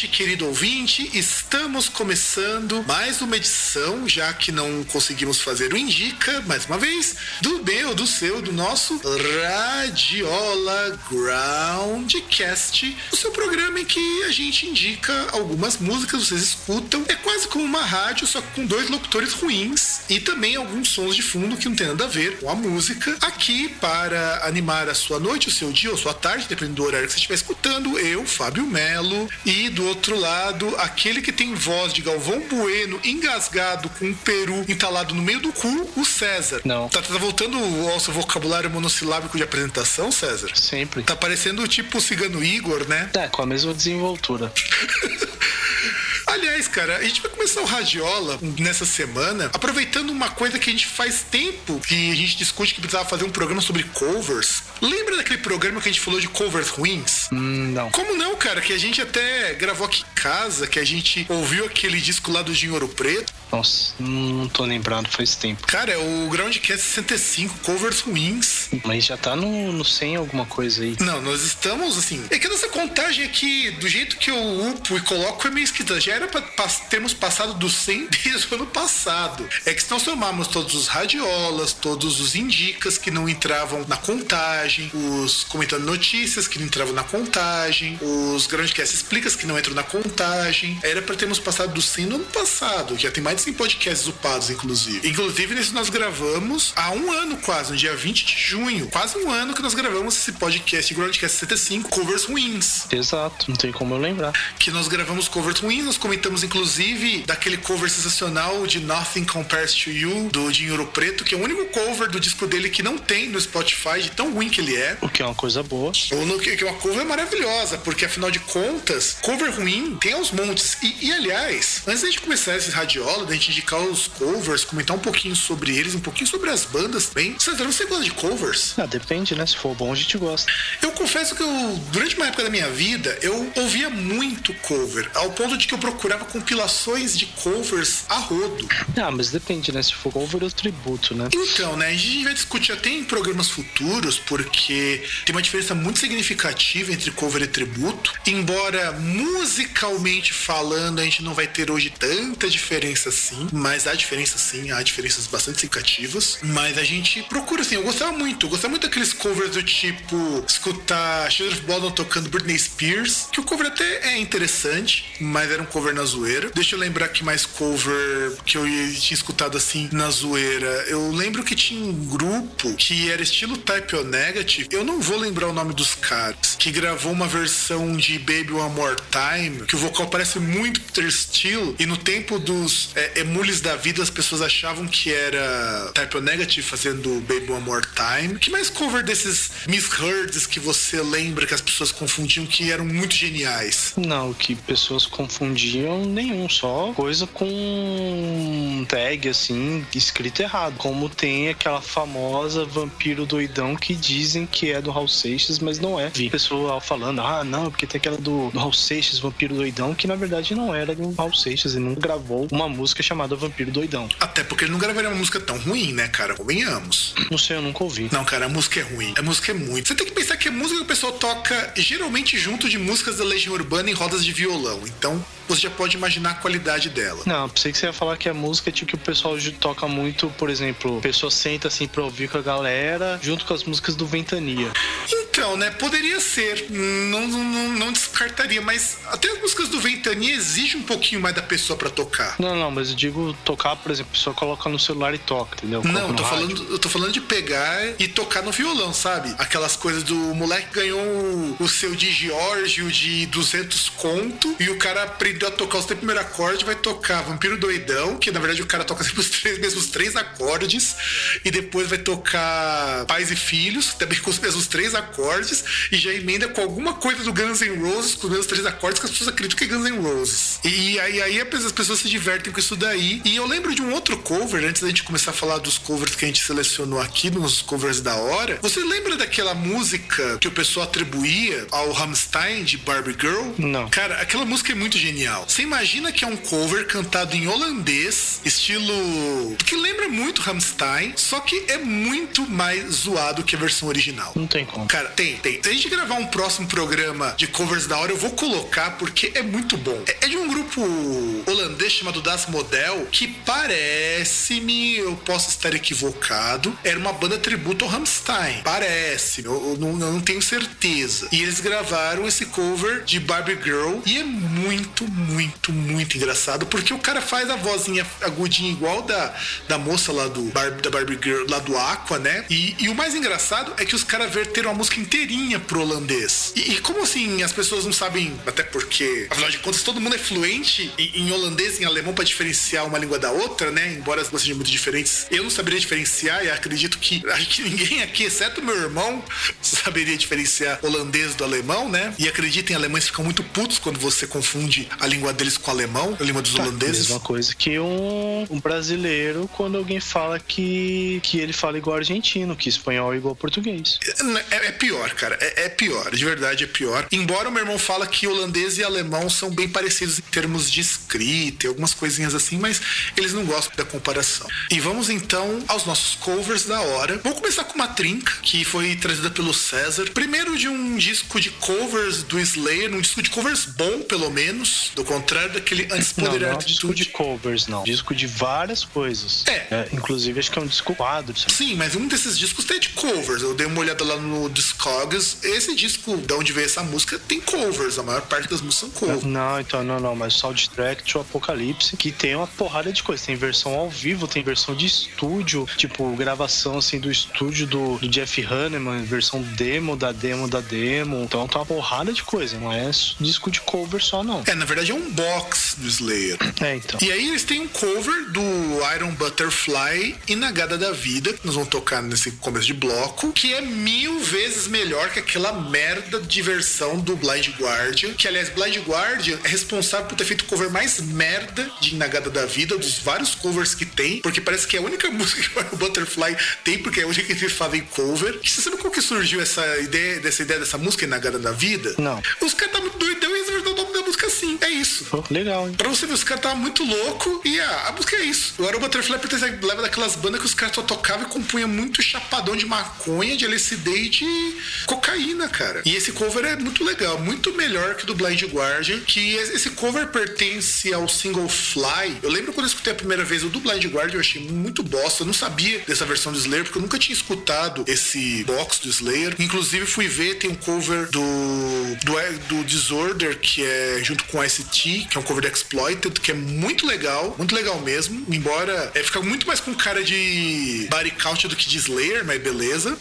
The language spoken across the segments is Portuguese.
Ouvinte, querido ouvinte, estamos começando mais uma edição, já que não conseguimos fazer o Indica, mais uma vez, do meu, do seu, do nosso Radiola Groundcast, o seu programa em que a gente indica algumas músicas, vocês escutam. É quase como uma rádio, só com dois locutores ruins e também alguns sons de fundo que não tem nada a ver com a música. Aqui para animar a sua noite, o seu dia ou sua tarde, dependendo do horário que você estiver escutando, eu, Fábio Melo, e do outro lado, aquele que tem voz de Galvão Bueno, engasgado com um peru entalado no meio do cu, o César. Não. Tá, tá voltando ao seu vocabulário monossilábico de apresentação, César? Sempre. Tá parecendo tipo o cigano Igor, né? É, com a mesma desenvoltura. Cara, a gente vai começar o Radiola nessa semana, aproveitando uma coisa que a gente faz tempo que a gente discute que precisava fazer um programa sobre covers. Lembra daquele programa que a gente falou de covers ruins? Hum, não. Como não, cara? Que a gente até gravou aqui em casa, que a gente ouviu aquele disco lá do Dinho Ouro Preto. Nossa, não tô lembrado faz tempo. Cara, é o Groundcast 65, covers ruins. Mas já tá no, no 100 alguma coisa aí. Não, nós estamos assim. É que a nossa contagem aqui, do jeito que eu upo e coloco, é meio esquisita. Já era pra termos passado do 100 desde o ano passado. É que se nós somarmos todos os radiolas, todos os indicas que não entravam na contagem, os comentando notícias que não entravam na contagem, os Groundcast explicas que não entram na contagem, era pra termos passado do 100 no ano passado. Já tem mais de 100 podcasts upados, inclusive. Inclusive, nesse nós gravamos há um ano quase, no dia 20 de junho. Quase um ano que nós gravamos esse podcast, Groundcast 75, Covers Ruins. Exato, não tem como eu lembrar. Que nós gravamos covers ruins, nós comentamos inclusive daquele cover sensacional de Nothing Compares to You, do Dinho Ouro Preto, que é o único cover do disco dele que não tem no Spotify, de tão ruim que ele é. O que é uma coisa boa. Ou no, que é uma cover maravilhosa, porque afinal de contas, cover ruim tem aos montes. E, e, aliás, antes da gente começar esse radiola, da gente indicar os covers, comentar um pouquinho sobre eles, um pouquinho sobre as bandas também. César, você gosta de covers? Ah, depende, né? Se for bom, a gente gosta. Eu confesso que eu, durante uma época da minha vida, eu ouvia muito cover, ao ponto de que eu procurava compilações de covers a rodo. Ah, mas depende, né? Se for cover ou tributo, né? Então, né, a gente vai discutir até em programas futuros, porque tem uma diferença muito significativa entre cover e tributo. Embora musicalmente falando, a gente não vai ter hoje tanta diferença assim, mas há diferença sim, há diferenças bastante significativas. Mas a gente procura assim, eu gostava muito, eu gostava muito daqueles covers do tipo escutar Children of Bodom tocando Britney Spears, que o cover até é interessante, mas era um cover na zoeira. Deixa eu lembrar que mais cover que eu tinha escutado assim na zoeira. Eu lembro que tinha um grupo que era estilo Type O Negative. Eu não vou lembrar o nome dos caras. Que gravou uma versão de Baby One More Time. Que o vocal parece muito Peter Steele. E no tempo dos é, emules da vida, as pessoas achavam que era Type O Negative fazendo Baby One More Time. Que mais cover desses misheards que você lembra que as pessoas confundiam que eram muito geniais? Não, que pessoas confundiam nenhum, só coisa com tag assim, escrito errado. Como tem aquela famosa vampiro doidão que dizem que é do Raul Seixas, mas não é. Vi pessoal falando, ah, não, porque tem aquela do, do Raul Seixas, vampiro doidão, que na verdade não era do Raul Seixas, ele não gravou uma música chamada Vampiro Doidão. Até porque ele não gravaria uma música tão ruim, né, cara? Convenhamos. Não sei, eu nunca ouvi. Não, cara, a música é ruim. A música é muito. Você tem que pensar que a música que o pessoal toca geralmente junto de músicas da Legião Urbana em rodas de violão. Então, você já pode imaginar a qualidade dela. Não, pensei que você ia falar que a música é tipo que o pessoal toca muito, por exemplo, a pessoa senta assim pra ouvir com a galera, junto com as músicas do Ventania. Então, né, poderia ser. Não, não, não descartaria, mas até as músicas do Ventania exigem um pouquinho mais da pessoa pra tocar. Não, não, mas eu digo tocar, por exemplo, a pessoa coloca no celular e toca, entendeu? Coloca Não, eu tô, rádio. falando, eu tô falando de pegar e tocar no violão, sabe? Aquelas coisas do moleque ganhou o- o seu de Giorgio de 200 conto e o cara aprendeu a tocar os três primeiros acordes, vai tocar Vampiro Doidão, que na verdade o cara toca sempre os três mesmos três acordes, e depois vai tocar Pais e Filhos, também com os mesmos três acordes, e já emenda com alguma coisa do Guns N' Roses, com os mesmos três acordes, que as pessoas acreditam que é Guns N' Roses. E aí, aí as pessoas se divertem com isso daí. E eu lembro de um outro cover, antes da gente começar a falar dos covers que a gente selecionou aqui, nos covers da hora. Você lembra daquela música que o pessoal atribuía ao Rammstein de Barbie Girl? Não. Cara, aquela música é muito genial. Você imagina que é um cover cantado em holandês, estilo. que lembra muito Rammstein, só que é muito mais zoado que a versão original. Não tem como. Cara, tem, tem. Se a gente gravar um próximo programa de covers da hora, eu vou colocar porque é muito bom. É, é de um grupo holandês chamado Das Model, que parece-me, eu posso estar equivocado, era uma banda tributo ao Rammstein. Parece, eu, eu, não, eu não tenho certeza. E eles gravaram esse cover de Barbie Girl e é muito, muito, muito engraçado porque o cara faz a vozinha agudinha igual da, da moça lá do Barbie, da Barbie Girl, lá do Aqua, né? E, e o mais engraçado é que os caras verteram a música inteirinha pro holandês. E, e, como assim as pessoas não sabem, até porque, afinal de contas, todo mundo é fluente em, em holandês e em alemão para diferenciar uma língua da outra, né? Embora as sejam muito diferentes, eu não saberia diferenciar e acredito que que ninguém aqui, exceto meu irmão, saberia diferenciar holandês do alemão, né? E acreditem, alemães ficam muito putos quando você confunde a língua deles com o alemão, a língua dos tá, holandeses. Mesma coisa que um, um brasileiro quando alguém fala que, que ele fala igual argentino, que espanhol é igual português. É, é, é pior, cara. É, é, pior. De verdade é pior. Embora o meu irmão fala que holandês e alemão são bem parecidos em termos de escrita e algumas coisinhas assim, mas eles não gostam da comparação. E vamos então aos nossos covers da hora. Vamos começar com uma trinca que foi trazida pelo César. Primeiro de um disco de covers do Slayer, um disco de covers bom, pelo menos. Do contrário daquele Antes Poder não, não é disco de covers, não. Disco de várias coisas. É. é inclusive, acho que é um disco quadro. Sabe? Sim, mas um desses discos tem de covers. Eu dei uma olhada lá no Discogs. Esse disco, de onde veio essa música, tem covers. A maior parte das músicas são covers. Não, então, não, não. Mas Soundtrack to Apocalipse, que tem uma porrada de coisas. Tem versão ao vivo, tem versão de estúdio, tipo, gravação assim do estúdio do, do Jeff Hanneman, versão demo da demo da demo. Então tá uma porrada de coisa. Não é disco de cover só, não. É, na verdade é um box do Slayer. É, então. E aí eles têm um cover do Iron Butterfly Inagada da Vida, que nós vamos tocar nesse começo de bloco, que é mil vezes melhor que aquela merda de versão do Blind Guardian. Que, aliás, Blind Guardian é responsável por ter feito o cover mais merda de Inagada da Vida, dos vários covers que tem, porque parece que é a única música que o Butterfly tem, porque é a única que eles fazem cover. E você sabe como que surgiu essa ideia, dessa ideia dessa música Inagada da Vida? Não. Os caras estavam doidão e dar o nome da música assim. É isso. Legal, hein? Pra você ver, os caras estavam muito louco e a, a música é isso. Agora o Butterfly leva daquelas bandas que os caras só tocavam e compunha muito chapadão de maconha, de LSD e de cocaína, cara. E esse cover é muito legal, muito melhor que do Blind Guardian, que esse cover pertence ao single Fly. Eu lembro quando eu escutei a primeira vez o do Blind Guardian, eu achei muito bosta. Eu não sabia dessa versão do Slayer, porque eu nunca tinha escutado esse box do Slayer. Inclusive fui ver, tem um cover do, do, do Disorder, que é junto com ICT, que é um cover de Exploited, que é muito legal, muito legal mesmo. Embora é, fica muito mais com cara de body count do que de Slayer, mas beleza.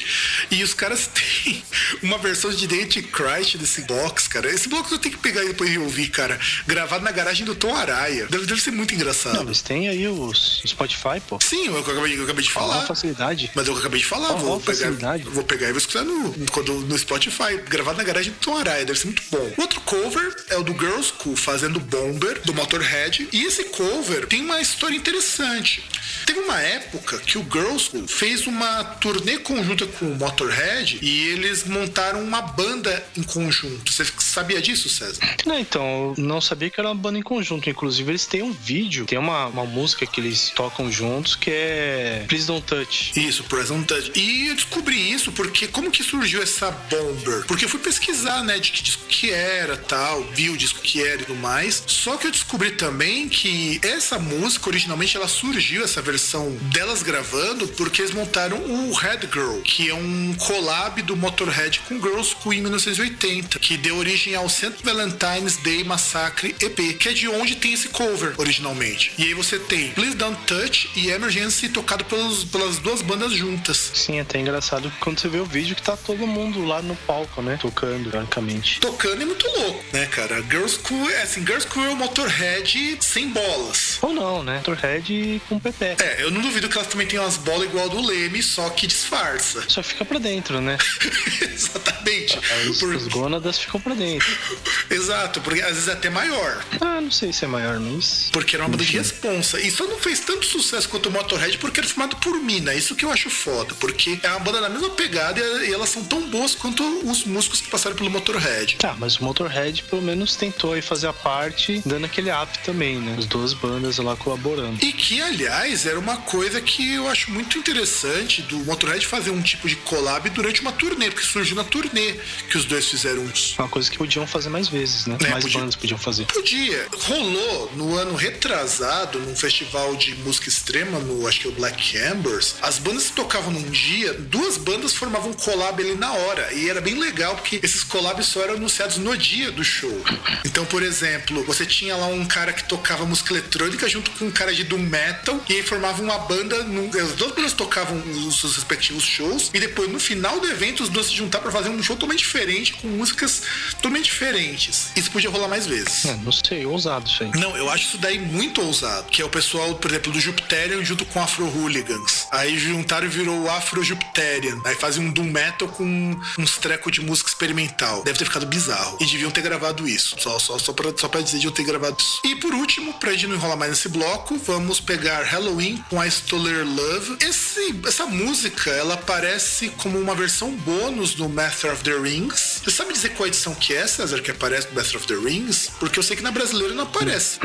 E os caras têm uma versão de Date Christ desse box, cara. Esse bloco eu tenho que pegar e depois ouvir, cara. Gravado na garagem do Tom Araia. Deve, deve ser muito engraçado. Não, mas tem aí os Spotify, pô. Sim, eu acabei, eu acabei de falar. Qual facilidade. Mas eu acabei de falar. Qual vou, pegar, vou pegar e vou escutar no, no, no Spotify. Gravado na garagem do Tom Araia. Deve ser muito bom. Outro cover é o do Girls School, fazendo Bomber, do Motorhead. E esse cover tem uma história interessante. Teve uma época que o Girls School fez uma turnê conjunta com o Motorhead e eles montaram uma banda em conjunto. Você sabia disso, César? Não, então, eu não sabia que era uma banda em conjunto. Inclusive, eles têm um vídeo, tem uma, uma música que eles tocam juntos que é Please Don't Touch. Isso, Please Don't Touch. E eu descobri isso porque como que surgiu essa Bomber? Porque eu fui pesquisar, né, de que disco que era, tal, vi o disco que era e tudo mais. Só que eu descobri também que essa música, originalmente, ela surgiu, essa versão delas gravando, porque eles montaram o Red Girl, que é um collab do Motorhead com Girls School em 1980, que deu origem ao St. Valentine's Day Massacre EP, que é de onde tem esse cover originalmente. E aí você tem Please Don't Touch e Emergency tocado pelos, pelas duas bandas juntas. Sim, é até engraçado quando você vê o vídeo que tá todo mundo lá no palco, né? Tocando, francamente. Tocando é muito louco, né, cara? Girls School, é assim, School é o Motorhead sem bolas. Ou não, né? Motorhead com PP. É, eu não duvido que elas também tenham umas bolas igual do Leme, só que disfarça. Só fica pra dentro, né? Exatamente. As, Por... as gônadas ficam pra dentro. Exato, porque às vezes é até maior. Ah, não sei se é maior, mas. Porque era uma banda de responsa. E só não fez tanto sucesso quanto o Motorhead porque era formado por mina. Isso que eu acho foda. Porque é uma banda na mesma pegada e elas são tão boas quanto os músicos que passaram pelo Motorhead. Tá, mas o Motorhead pelo menos tem tentou aí fazer a parte, dando aquele up também, né? As duas bandas lá colaborando. E que, aliás, era uma coisa que eu acho muito interessante do Motorhead fazer um tipo de collab durante uma turnê, porque surgiu na turnê que os dois fizeram uns. Uma coisa que podiam fazer mais vezes, né? É, mais podia- bandas podiam fazer. Podia. Rolou no ano retrasado, num festival de música extrema, no acho que é o Black Ambers. As bandas que tocavam num dia, duas bandas formavam um collab ali na hora. E era bem legal, porque esses collabs só eram anunciados no dia do show. Então, por exemplo, você tinha lá um cara que tocava música eletrônica junto com um cara de doom metal, e aí formavam uma banda. num- as duas bandas tocavam os seus respectivos shows, e depois, no final do evento, os dois se juntaram pra fazer um show totalmente diferente, com músicas totalmente diferentes. Isso podia rolar mais vezes. É, não sei, ousado isso aí. Não, eu acho isso daí muito ousado. Que é o pessoal, por exemplo, do Jupiterian junto com Afro Hooligans. Aí juntaram e virou o Afro Jupiterian. Aí fazem um Doom Metal com uns trecos de música experimental. Deve ter ficado bizarro. E deviam ter gravado isso. Só, só, só, pra, só pra dizer de eu ter gravado isso. E por último, pra gente não enrolar mais nesse bloco, vamos pegar Halloween com a Stoller Love. Esse, essa música, ela aparece como uma versão bônus do Master of the Rings. Você sabe dizer qual edição que é, César, que aparece no Master of the Rings? Porque eu sei que na brasileira não aparece.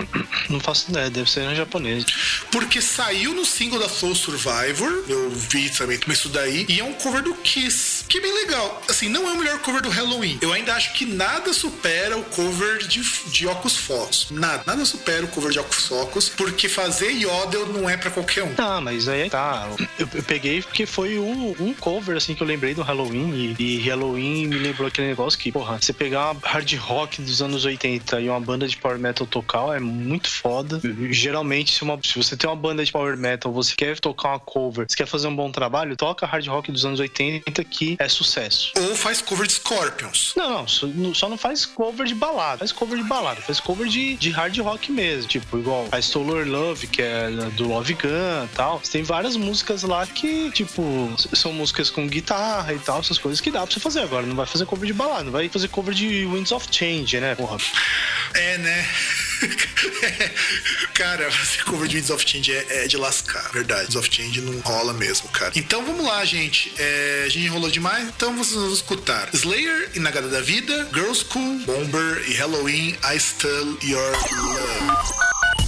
Não faço ideia, deve ser em japonês. Porque saiu no single da Soul Survivor, eu vi também isso daí, e é um cover do Kiss, que é bem legal. Assim, não é o melhor cover do Halloween. Eu ainda acho que nada supera o cover de, de Ocus Focus. Nada, nada supera o cover de Ocus Focus, porque fazer Yodel não é pra qualquer um. Ah, mas aí tá. Eu, eu peguei porque foi um, um cover, assim, que eu lembrei do Halloween. E, e Halloween me lembrou aquele negócio que, porra, você pegar uma hard rock dos anos 80 e uma banda de power metal tocar é muito foda. Geralmente, se, uma, se você tem uma banda de power metal, você quer tocar uma cover, você quer fazer um bom trabalho, toca hard rock dos anos 80 que é sucesso. Ou faz cover de Scorpions. Não, não- só não faz cover de balada. Faz cover de balada, faz cover de, de hard rock mesmo. Tipo, igual a Stoller Love, que é do Love Gun e tal. Tem várias músicas lá que, tipo, são músicas com guitarra e tal, essas coisas que dá pra você fazer agora. Não vai fazer cover de balada, não vai fazer cover de Winds of Change, né? Porra. É, né? cara, fazer cover de Winds of Change é, é de lascar, verdade. Winds of Change não rola mesmo, cara. Então vamos lá, gente. É, a gente enrolou demais, então vocês vão escutar Slayer, Inagada da Vida, Girl School, Bomber e Halloween, I Still Your Love.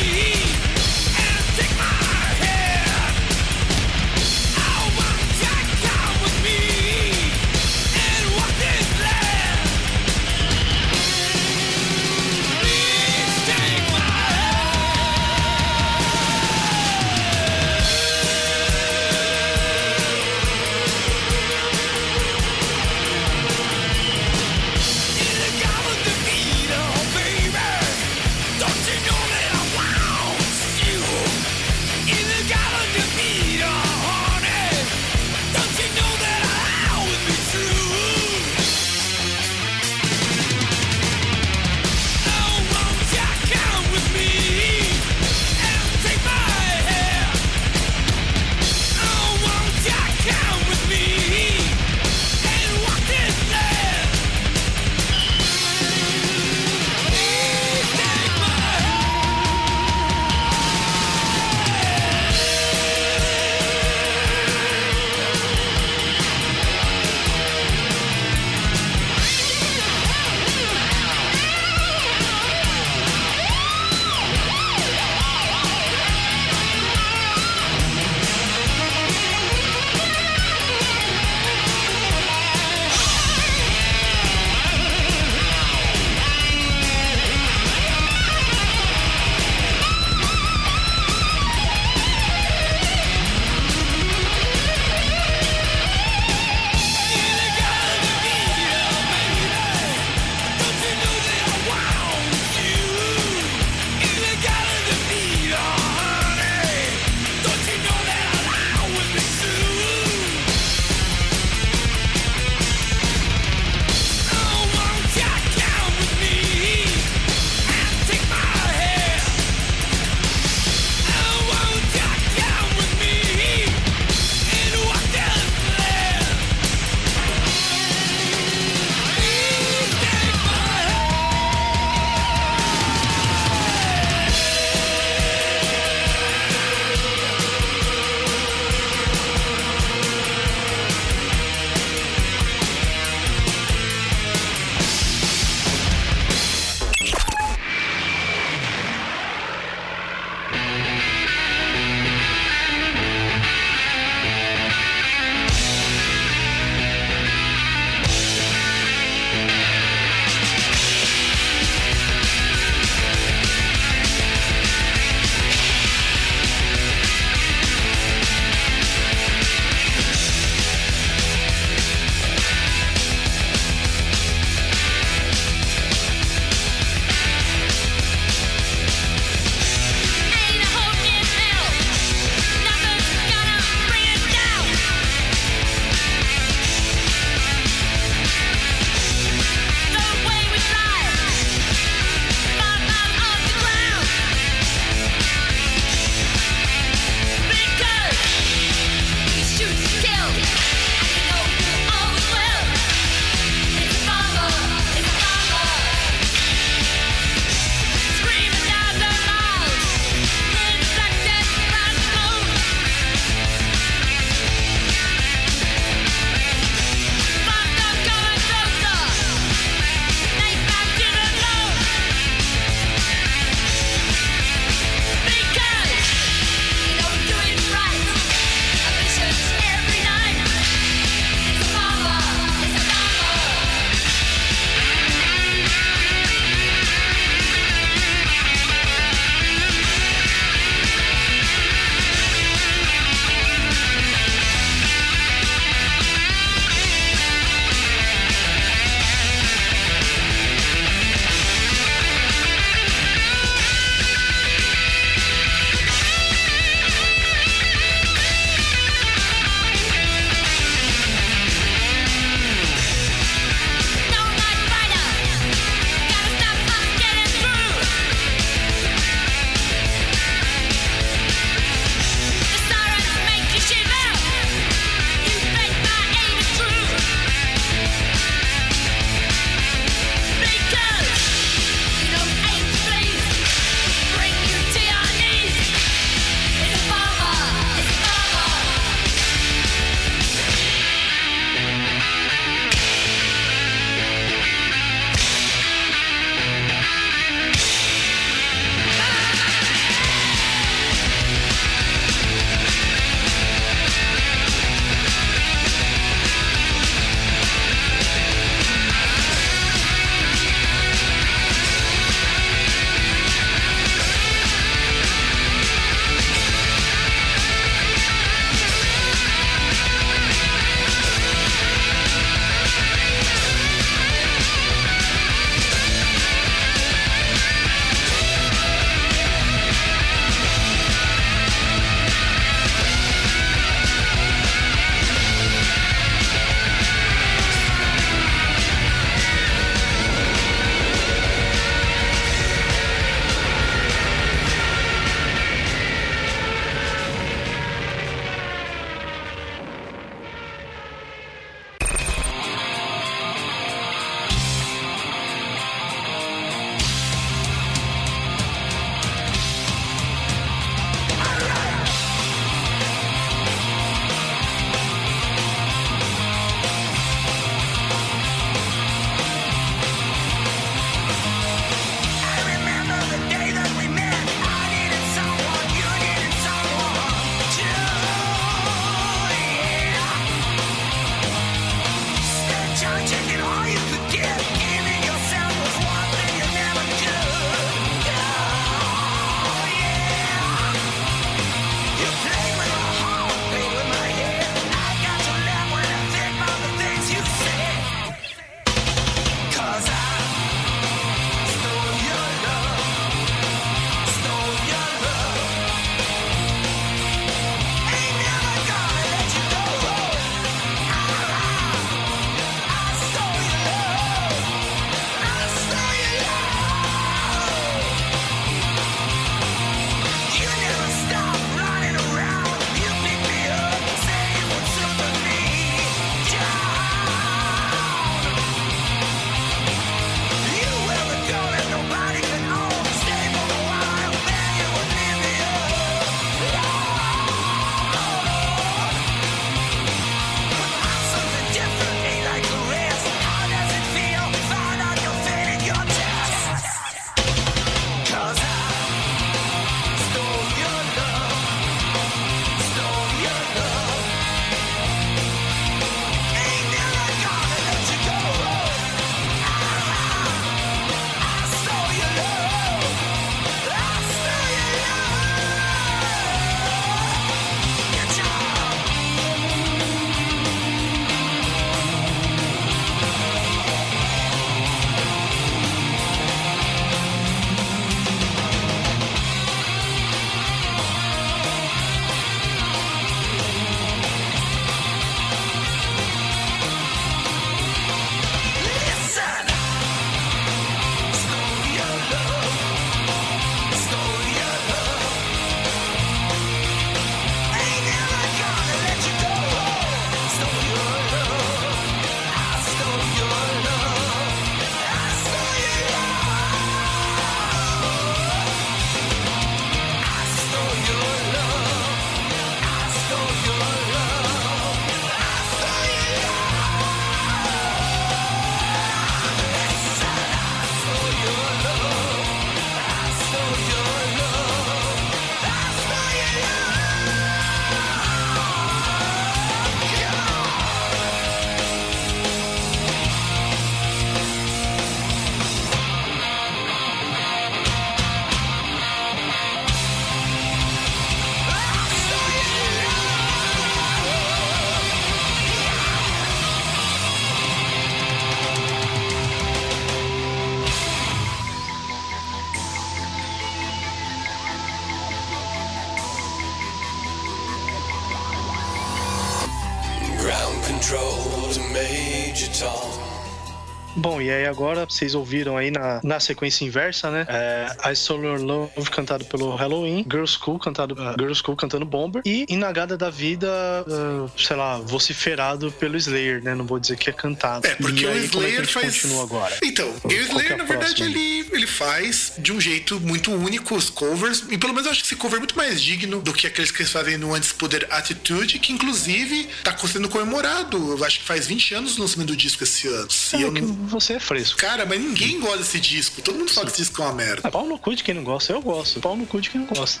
Aí agora vocês ouviram aí na, na sequência inversa, né? É, I Solar Love cantado pelo Halloween, Girl School cantado uh, Girl School cantando Bomber e Inagada da Vida, uh, sei lá, vociferado pelo Slayer, né? Não vou dizer que é cantado. É, porque e o aí, Slayer é faz. Continua agora? Então, o Slayer, é na verdade, ele, ele faz de um jeito muito único os covers, e pelo menos eu acho que esse cover é muito mais digno do que aqueles que eles fazem no Undisputed Attitude, que inclusive tá sendo comemorado. Eu acho que faz 20 anos o lançamento do disco esse ano. É eu não você é fresco. Cara, mas ninguém gosta desse disco. Todo mundo fala que esse disco é uma merda. Ah, pau no cu de quem não gosta, eu gosto. Pau no cu de quem não gosta.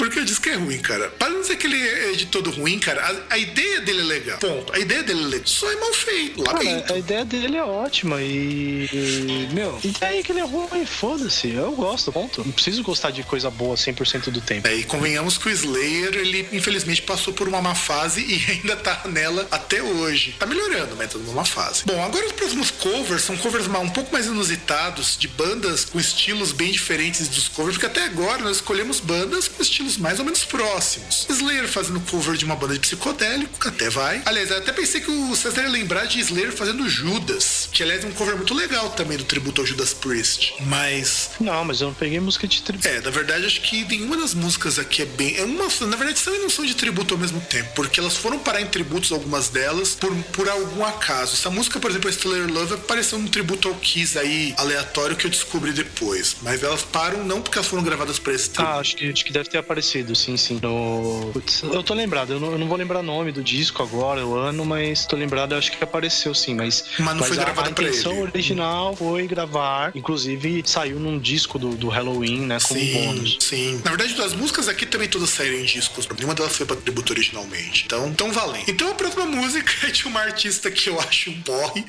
Porque o disco é ruim, cara. Para não dizer que ele é de todo ruim, cara, a, a ideia dele é legal. Ponto. A ideia dele é legal. Só é mal feito. Lamento. a ideia dele é ótima e. e meu, e daí que ele é ruim, foda-se. Eu gosto, ponto. Não preciso gostar de coisa boa 100% do tempo. É, e convenhamos que o Slayer, ele infelizmente passou por uma má fase e ainda tá nela até hoje. Tá melhorando, mas tá numa fase. Bom, agora os próximos covers são covers um pouco mais inusitados, de bandas com estilos bem diferentes dos covers, porque até agora nós escolhemos bandas com estilos mais ou menos próximos. Slayer fazendo cover de uma banda de psicodélico, até vai. Aliás, eu até pensei que o César ia lembrar de Slayer fazendo Judas, que aliás é um cover muito legal também do tributo ao Judas Priest. Mas. Não, mas eu não peguei música de tributo. É, na verdade, acho que nenhuma das músicas aqui é bem. É uma, na verdade, são e não são de tributo ao mesmo tempo, porque elas foram parar em tributos, algumas delas, por, por algum acaso. Essa música, por exemplo, Slayer Love, apareceu num tributo ao Kiss aí, aleatório, que eu descobri depois. Mas elas param não porque elas foram gravadas pra esse tributo. Ah, acho que, acho que deve ter aparecido, sim, sim. No... Putz, eu tô lembrado, eu não, eu não vou lembrar o nome do disco agora, o ano, mas tô lembrado, acho que apareceu sim, mas. Mas não mas foi a, a intenção ele. original foi gravar, inclusive saiu num disco do, do Halloween, né, como sim, bônus. Sim. Na verdade, as músicas aqui também todas saíram em discos, nenhuma delas foi pra tributo originalmente. Então, tão valendo. Então a próxima música é de uma artista que eu acho um porre,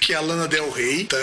que é a Lana Del Rey, tá?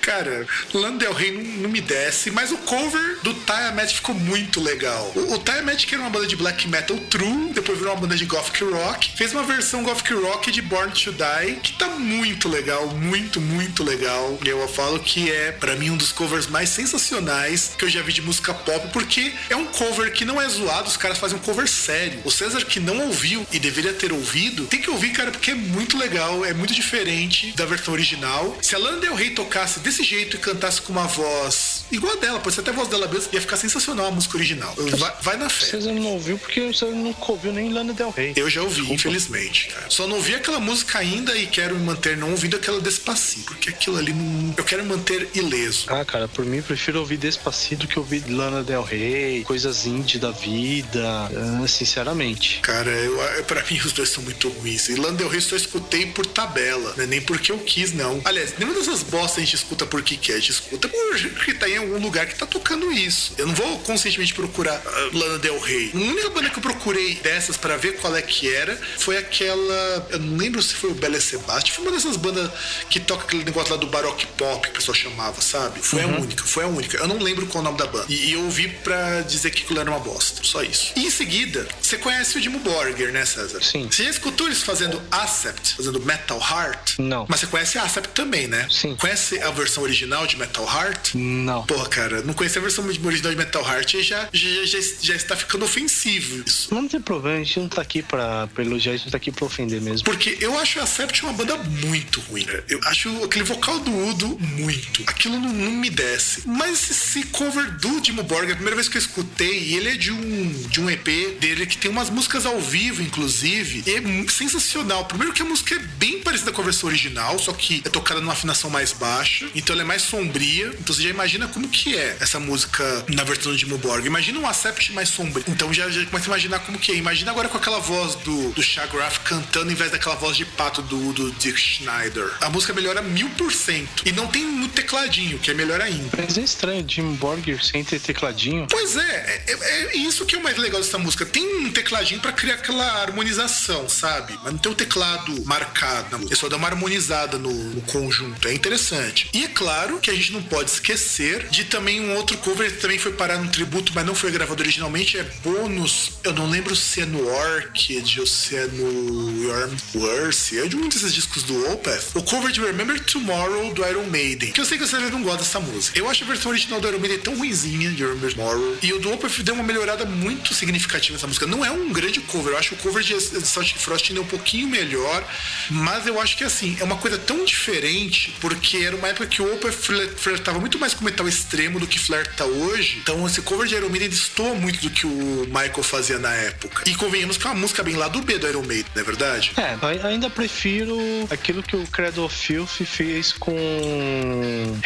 Cara, Lana Del Rey não, não me desce, mas o cover do Tiamat ficou muito legal. O, o Tiamat, que era uma banda de black metal true, depois virou uma banda de gothic rock, fez uma versão gothic rock de Born to Die, que tá muito legal, muito, muito legal. E eu falo que é, para mim, um dos covers mais sensacionais que eu já vi de música pop, porque é um cover que não é zoado, os caras fazem um cover sério. O César que não ouviu e deveria ter ouvido, tem que ouvir, cara, porque é muito legal, é muito diferente da versão original. Se a Lana Del Rey tocasse desse jeito e cantasse com uma voz igual a dela, pode ser até a voz dela mesmo, ia ficar sensacional a música original. Vai, vai na fé. Você não ouviu porque você nunca ouviu nem Lana Del Rey. Eu já ouvi, Desculpa. infelizmente, cara. Só não ouvi aquela música ainda e quero me manter não ouvindo aquela Despacito, porque aquilo ali não... eu quero me manter ileso. Ah, cara, por mim eu prefiro ouvir Despacito que ouvir Lana Del Rey, coisas indie da vida, ah, sinceramente. Cara, eu, pra mim os dois são muito ruins. E Lana Del Rey só escutei por tabela, né? nem porque eu quis, não. Aliás, nenhuma dessas bostas a gente escuta porque quer, a gente escuta porque tá em algum lugar que tá tocando isso. Eu não vou conscientemente procurar uh, Lana Del Rey. A única banda que eu procurei dessas para ver qual é que era foi aquela. Eu não lembro se foi o Belle Sebastian, foi uma dessas bandas que toca aquele negócio lá do Baroque Pop que o pessoal chamava, sabe? Foi uhum. a única, foi a única. Eu não lembro qual é o nome da banda. E, eu ouvi pra dizer que aquilo era uma bosta. Só isso. E em seguida, você conhece o Dimo Borger, né, César? Sim. Você já escutou eles fazendo Acept, fazendo Metal Heart? Não. Mas você conhece Acept também, né? Sim. Conhece a versão original de Metal Heart? Não. Porra, cara, não conhecer a versão original de Metal Heart já, já, já, já está ficando ofensivo isso. Não tem problema, a gente não tá aqui pra, pra elogiar, a gente tá aqui pra ofender mesmo. Porque eu acho a Sept uma banda muito ruim. Né? Eu acho aquele vocal do Udo muito. Aquilo não, não me desce. Mas esse cover do Dimo Borg, a primeira vez que eu escutei, e ele é de um, de um EP dele que tem umas músicas ao vivo, inclusive, é sensacional. Primeiro que a música é bem parecida com a versão original, só que é tocada numa afinação mais baixa, então ela é mais sombria. Então você já imagina como que é essa música na versão de Borg. Imagina um Acept mais sombrio. Então já, já começa a imaginar como que é. Imagina agora com aquela voz do, do Shagraf cantando em vez daquela voz de pato do, do Dick Schneider. A música melhora mil por cento. E não tem muito tecladinho, que é melhor ainda. Mas é estranho, Jim Borger sem ter tecladinho. Pois é, é, é, isso que é o mais legal dessa música. Tem um tecladinho para criar aquela harmonização, sabe? Mas não tem o teclado marcado na música. É só dar uma harmonizada no, no conjunto. É interessante. E é claro que a gente não pode esquecer cover, de também um outro cover que também foi parar no tributo, mas não foi gravado originalmente, é bônus. Eu não lembro se é no Orchid ou se é no Your Worse, é de um desses discos do Opeth. O cover de Remember Tomorrow do Iron Maiden, que eu sei que você não gosta dessa música. Eu acho a versão original do Iron Maiden tão ruimzinha de Remember Tomorrow. E o do Opeth deu uma melhorada muito significativa nessa música. Não é um grande cover, eu acho o cover de Celtic Frost ainda um pouquinho melhor, mas eu acho que assim, é uma coisa tão diferente, porque era uma época que o Opeth flertava muito mais com metal extremo do que flerta hoje. Então esse cover de Iron Maiden destoa muito do que o Michael fazia na época. E convenhamos que é uma música bem lá do B do Iron Maiden, não é verdade? É, ainda prefiro aquilo que o Credo Filth fez com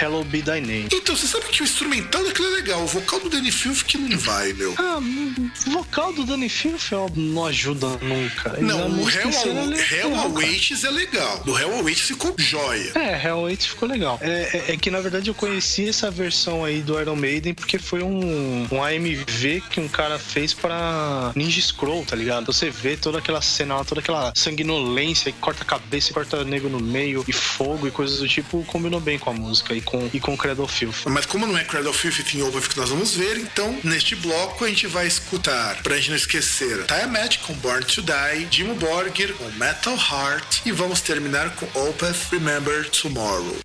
Hello Be Thy Name. Então, você sabe que o instrumental daquilo é legal, o vocal do Danny Filth que não vai, meu. Ah, o vocal do Danny Filth não ajuda nunca. Não, o Hell, é Hell Awaits é legal. Do Hell Awaits ficou joia. É, Hell Awaits ficou legal. É, é, é, que na verdade eu conheci essa versão aí do Iron Maiden porque foi um, um AMV que um cara fez para Ninja Scroll, tá ligado? Você vê toda aquela cena toda aquela sanguinolência, e corta a cabeça, e corta nego no meio, e fogo e coisas do tipo, combinou bem com a música e com, e com Cradle Filth. Mas como não é Cradle Filth e Over que nós vamos ver, então neste bloco a gente vai escutar, pra gente não esquecer, Tiamat com Born to Die, Jim Borgir com Metal Heart e vamos terminar com Opeth Remember Tomorrow.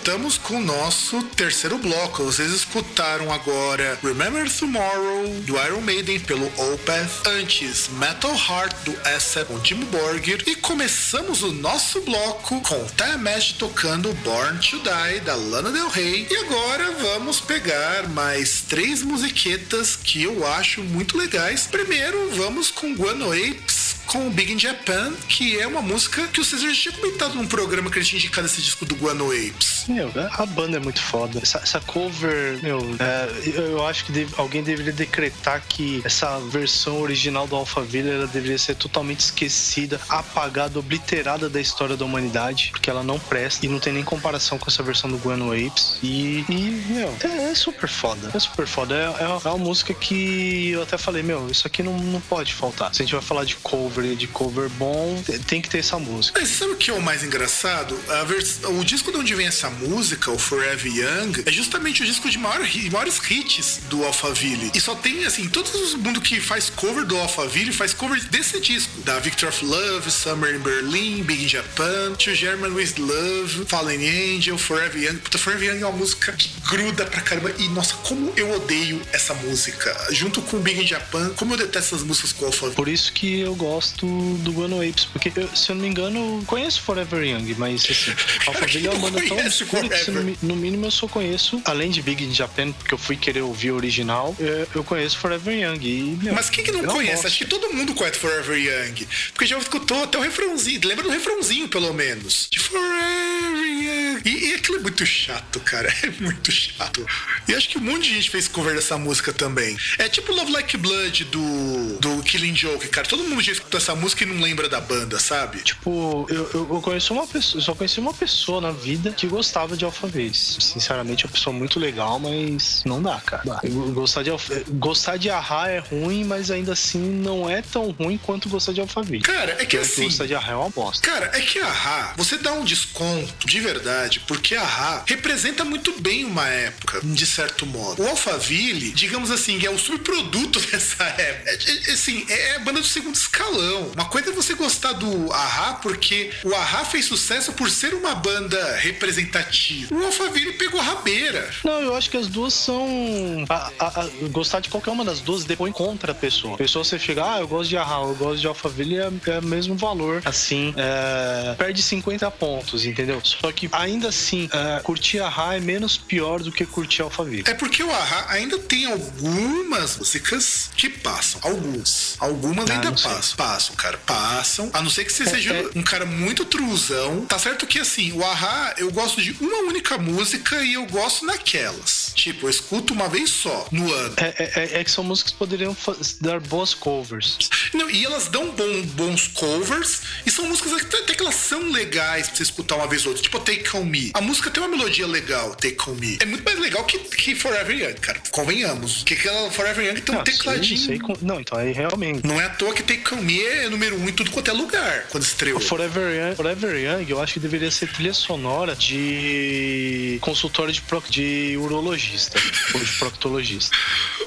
Voltamos com o nosso terceiro bloco. Vocês escutaram agora Remember Tomorrow do Iron Maiden pelo Opeth, antes Metal Heart do Acep com Jim Borgir e começamos o nosso bloco com Time tocando Born to Die da Lana Del Rey. E agora vamos pegar mais três musiquetas que eu acho muito legais. Primeiro, vamos com Guano Apes com Big in Japan, que é uma música que o César já tinha comentado num programa que ele tinha indicado esse disco do Guano Apes. Meu, a banda é muito foda. Essa, essa cover, meu, é, eu acho que deve, alguém deveria decretar que essa versão original do Alphaville ela deveria ser totalmente esquecida, apagada, obliterada da história da humanidade, porque ela não presta e não tem nem comparação com essa versão do Guano Apes. E, e meu, é, é super foda. É super foda. É, é, uma, é uma música que eu até falei, meu, isso aqui não, não pode faltar. Se a gente vai falar de cover de cover bom, tem que ter essa música. Mas sabe o que é o mais engraçado? Vers... O disco de onde vem essa música, o Forever Young, é justamente o disco de maior, maiores hits do Alphaville. E só tem, assim, todo mundo que faz cover do Alphaville faz cover desse disco. Da Victor of Love, Summer in Berlin, Big in Japan, To German with Love, Fallen Angel, Forever Young. Puta, Forever Young é uma música que gruda pra caramba. E, nossa, como eu odeio essa música. Junto com Big in Japan, como eu detesto essas músicas com o Alphaville. Por isso que eu gosto do Guano Apes, porque eu, se eu não me engano, conheço Forever Young, mas assim, Alphaville é uma banda tão no, no, mínimo, eu só conheço, além de Big in Japan, porque eu fui querer ouvir o original, eu, eu conheço Forever Young. E, meu, mas quem que não conhece? Acho que todo mundo conhece Forever Young, porque já escutou até o refrãozinho, lembra do refrãozinho, pelo menos. De Forever Young. E, e aquilo é muito chato, cara, é muito chato. E acho que um monte de gente fez cover dessa música também. É tipo Love Like Blood do, do Killing Joke, cara. Todo mundo já escutou essa música e não lembra da banda, sabe? Tipo, eu, eu, conheço uma pessoa, só conheci uma pessoa na vida que gostava de Alphaville. Sinceramente, é uma pessoa muito legal, mas não dá, cara. Dá. Gostar de, gostar de Ahá é ruim, mas ainda assim não é tão ruim quanto gostar de Alphaville. Cara, é que assim. Gostar de Ahá é uma bosta. Cara, é que Ahá, você dá um desconto de verdade, porque Ahá representa muito bem uma época, de certo modo. O Alphaville, digamos assim, é o subproduto dessa época. É, é, assim, é a banda do segundo escalão. Uma coisa é você gostar do Ahá, porque o Ahá fez sucesso por ser uma banda representativa. O Alphaville pegou rabeira. Não, eu acho que as duas são. A, a, a, gostar de qualquer uma das duas depois contra a pessoa. A pessoa você chega, ah, eu gosto de Ahá, eu gosto de Alphaville, é, é o mesmo valor. Assim, é, perde 50 pontos, entendeu? Só que ainda assim, é, curtir Ahá é menos pior do que curtir Alphaville. É porque o Ahá ainda tem algumas músicas que passam. Algumas. Algumas ah, ainda passam. Passam, cara. Passam. A não ser que você é, seja é... um cara muito truzão. Tá certo que assim, o Ahá, eu gosto de uma única música e eu gosto naquelas. Tipo, eu escuto uma vez só no ano. É, é, é, é que são músicas que poderiam dar boas covers. Não, e elas dão bom, bons covers e são músicas até, até que elas são legais pra você escutar uma vez ou outra. Tipo, Take On Me. A música tem uma melodia legal, Take On Me. É muito mais legal que, que Forever Young, cara. Convenhamos. Que aquela Forever Young tem um tecladinho. Sei, sei com... Não, então aí realmente. Não é à toa que On Me é número um em tudo quanto é lugar quando estreou. Forever Young, Forever Young, eu acho que deveria ser trilha sonora de consultório de, pro... de urologista ou de proctologista.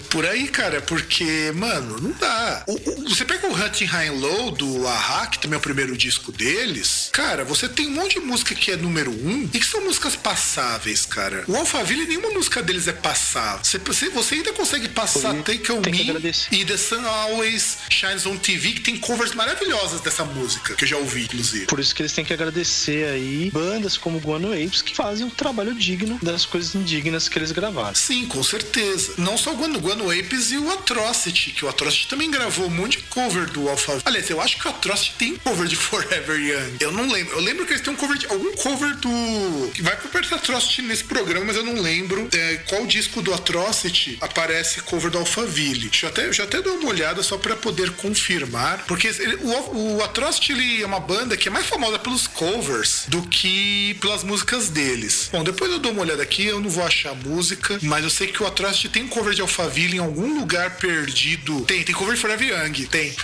Por aí, cara, porque, mano, não dá. O, o, você pega o Hunting High and Low do Aha, que também é o primeiro disco deles, cara, você tem um monte de música que é número um e que são músicas passáveis, cara. O Alphaville, nenhuma música deles é passável. Você, você ainda consegue passar Take On Me e The Sun Always Shines on TV, que tem covers maravilhosas dessa música, que eu já ouvi, inclusive. Por isso que eles têm que agradecer aí bandas como Guano Apes, que fazem um trabalho digno das coisas indignas que eles gravaram. Sim, com certeza. Não só o Guano, Guano Apes e o Atrocity, que o Atrocity também gravou um monte de cover do Alphaville. Aliás, eu acho que o Atrocity tem cover de Forever Young. Eu não lembro. Eu lembro que eles têm um cover de. algum cover do. que vai pro Atrocity nesse programa, mas eu não lembro é, qual disco do Atrocity aparece cover do Alphaville. Deixa eu até, deixa eu até dar uma olhada só para poder confirmar. Porque ele, o, o Atrocity ele é uma banda que é mais famosa pelos covers do que pelas músicas deles. Bom, depois eu dou uma olhada aqui, eu não vou achar a música, mas eu sei que o Atrocity tem cover de Alphaville em algum lugar perdido. Tem, tem cover de Forever Young, tem.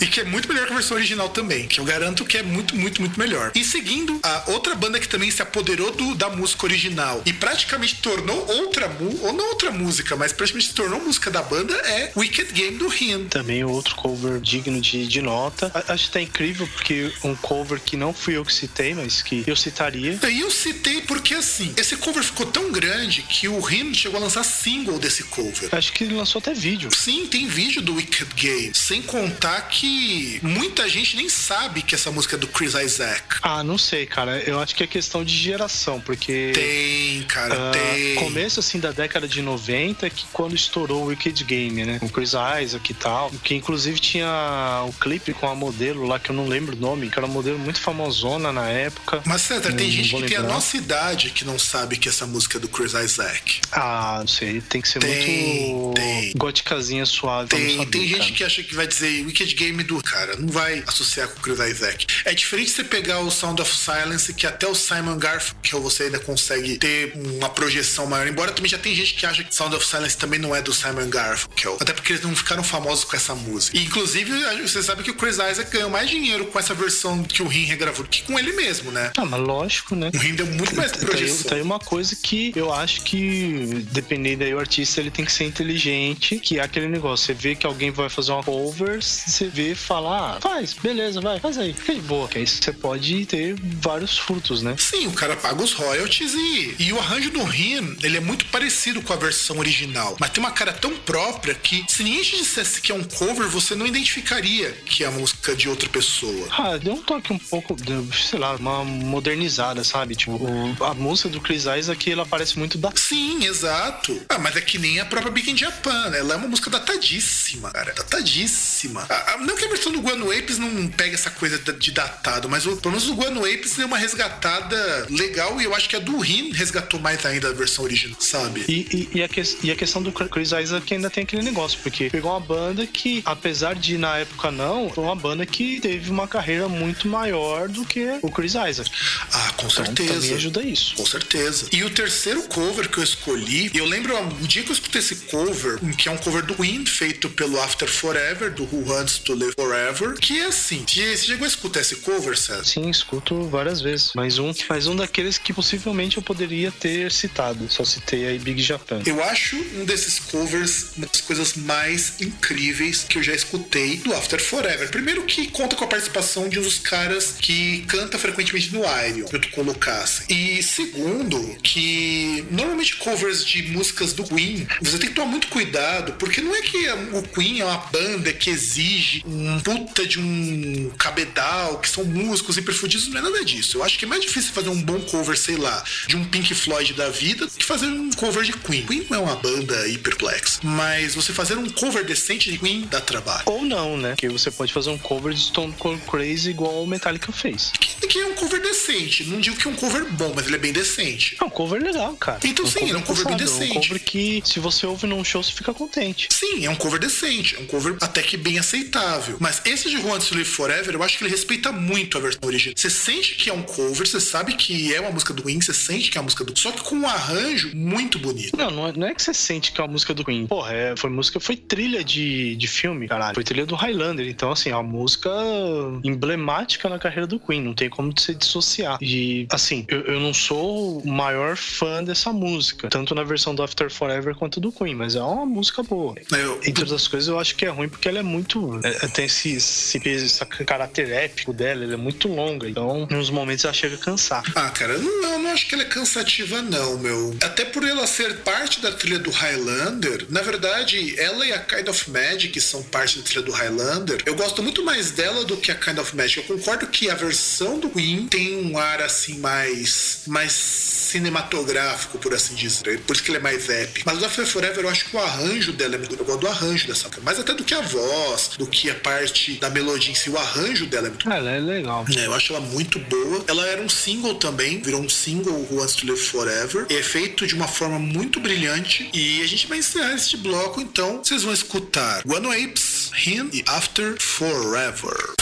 E que é muito melhor que a versão original também, que eu garanto que é muito, muito, muito melhor. E seguindo, a outra banda que também se apoderou do, da música original e praticamente tornou outra, ou não outra música, mas praticamente se tornou música da banda é Wicked Game do Rin. Também outro cover digno de, de nota. Acho que tá incrível porque um cover que não fui eu que citei, mas que eu citaria. E eu citei porque assim, esse cover ficou tão grande que o Rin chegou a lançar single desse cover. Acho que ele lançou até vídeo. Sim, tem vídeo do Wicked Game. Sem contar que que muita gente nem sabe que essa música é do Chris Isaac. Ah, não sei, cara. Eu acho que é questão de geração, porque. Tem, cara, uh, tem. Começo assim da década de 90, que quando estourou o Wicked Game, né? Com Chris Isaac e tal. Que inclusive tinha o clipe com a modelo lá, que eu não lembro o nome, que era uma modelo muito famosona na época. Mas, César, tem gente que lembrar. tem a nossa idade que não sabe que essa música é do Chris Isaac. Ah, não sei. Tem que ser tem, muito. Tem. Goticazinha suave. Tem, tem gente cara. que acha que vai dizer Wicked Game do cara. Não vai associar com o Chris Isaac. É diferente você pegar o Sound of Silence, que até o Simon Garfunkel você ainda consegue ter uma projeção maior. Embora também já tem gente que acha que Sound of Silence também não é do Simon Garfunkel. Até porque eles não ficaram famosos com essa música. E, inclusive, você sabe que o Chris Isaac ganhou mais dinheiro com essa versão que o Rin regravou que com ele mesmo, né? Ah, mas lógico, né? O Rin deu muito mais projeção. Tem, tem uma coisa que eu acho que, dependendo aí, o artista ele tem que ser inteligente, que é aquele negócio. Você vê que alguém vai fazer uma cover, você vê e fala, ah, faz, beleza, vai, faz aí, de boa. Que aí você pode ter vários frutos, né? Sim, o cara paga os royalties e, e o arranjo do Rin, ele é muito parecido com a versão original, mas tem uma cara tão própria que se ninguém te dissesse que é um cover, você não identificaria que é a música de outra pessoa. Ah, deu um toque um pouco, sei lá, uma modernizada, sabe? Tipo, o, a música do Chris Isaac, ela parece muito da... Sim, exato. Ah, mas é que nem a própria Big in Japan, né? Ela é uma música datadíssima, cara, datadíssima. Ah, não que a versão do Guano Apes não pega essa coisa de datado, mas pelo menos o Guano Apes deu uma resgatada legal e eu acho que a do Rin resgatou mais ainda a versão original, sabe? E, e, e, a, que, e a questão do Chris Isaac ainda tem aquele negócio, porque pegou uma banda que, apesar de na época não, foi uma banda que teve uma carreira muito maior do que o Chris Isaac. Ah, com então, certeza. Também ajuda isso. Com certeza. E o terceiro cover que eu escolhi, eu lembro o dia que eu escutei esse cover, que é um cover do Wind, feito pelo After Forever, do Who Wants to Forever, que é assim. Você chegou a escutar esse cover, César? Sim, escuto várias vezes. Mais um, mais um daqueles que possivelmente eu poderia ter citado. Só citei aí Big Japan. Eu acho um desses covers uma das coisas mais incríveis que eu já escutei do After Forever. Primeiro que conta com a participação de um dos caras que canta frequentemente no Iron, que eu colocasse. E segundo, que normalmente covers de músicas do Queen, você tem que tomar muito cuidado, porque não é que o Queen é uma banda que exige um puta de um cabedal, que são músicos hiperfudidos, não é nada disso. Eu acho que é mais difícil fazer um bom cover, sei lá, de um Pink Floyd da vida, que fazer um cover de Queen. Queen não é uma banda hiperplex, mas você fazer um cover decente de Queen dá trabalho. Ou não, né? Que você pode fazer um cover de Stone Cold Crazy igual o Metallica fez. Que, que é um cover decente. Não digo que é um cover bom, mas ele é bem decente. É um cover legal, cara. Então um sim, é um cover bem decente. É um cover que, se você ouve num show, você fica contente. Sim, é um cover decente. É um cover até que bem aceitável. Mas esse de to Live Forever, eu acho que ele respeita muito a versão original. Você sente que é um cover, você sabe que é uma música do Queen, você sente que é uma música do Só que com um arranjo muito bonito. Não, não é, não é que você sente que é uma música do Queen. Porra, é, foi música, foi trilha de, de filme, caralho. Foi trilha do Highlander. Então, assim, é uma música emblemática na carreira do Queen. Não tem como você dissociar. E, assim, eu, eu não sou o maior fã dessa música, tanto na versão do After Forever quanto do Queen, mas é uma música boa. Eu... Entre outras coisas, eu acho que é ruim porque ela é muito. É, tem esse, esse, esse caráter épico dela, ela é muito longa. Então, nos momentos, ela chega a cansar. Ah, cara, não, não acho que ela é cansativa, não, meu. Até por ela ser parte da trilha do Highlander, na verdade, ela e a Kind of Magic são parte da trilha do Highlander. Eu gosto muito mais dela do que a Kind of Magic. Eu concordo que a versão do Queen tem um ar assim mais mais cinematográfico, por assim dizer. Por isso que ele é mais épico. Mas o After Forever, eu acho que o arranjo dela é muito gosto do arranjo dessa música. Mais até do que a voz, do que a parte da melodia em si. O arranjo dela é muito Ela é legal. É, eu acho ela muito boa. Ela era um single também, virou um single Who Wants to Live Forever. É feito de uma forma muito brilhante. E a gente vai encerrar este bloco, então vocês vão escutar One Apes, Him e After Forever.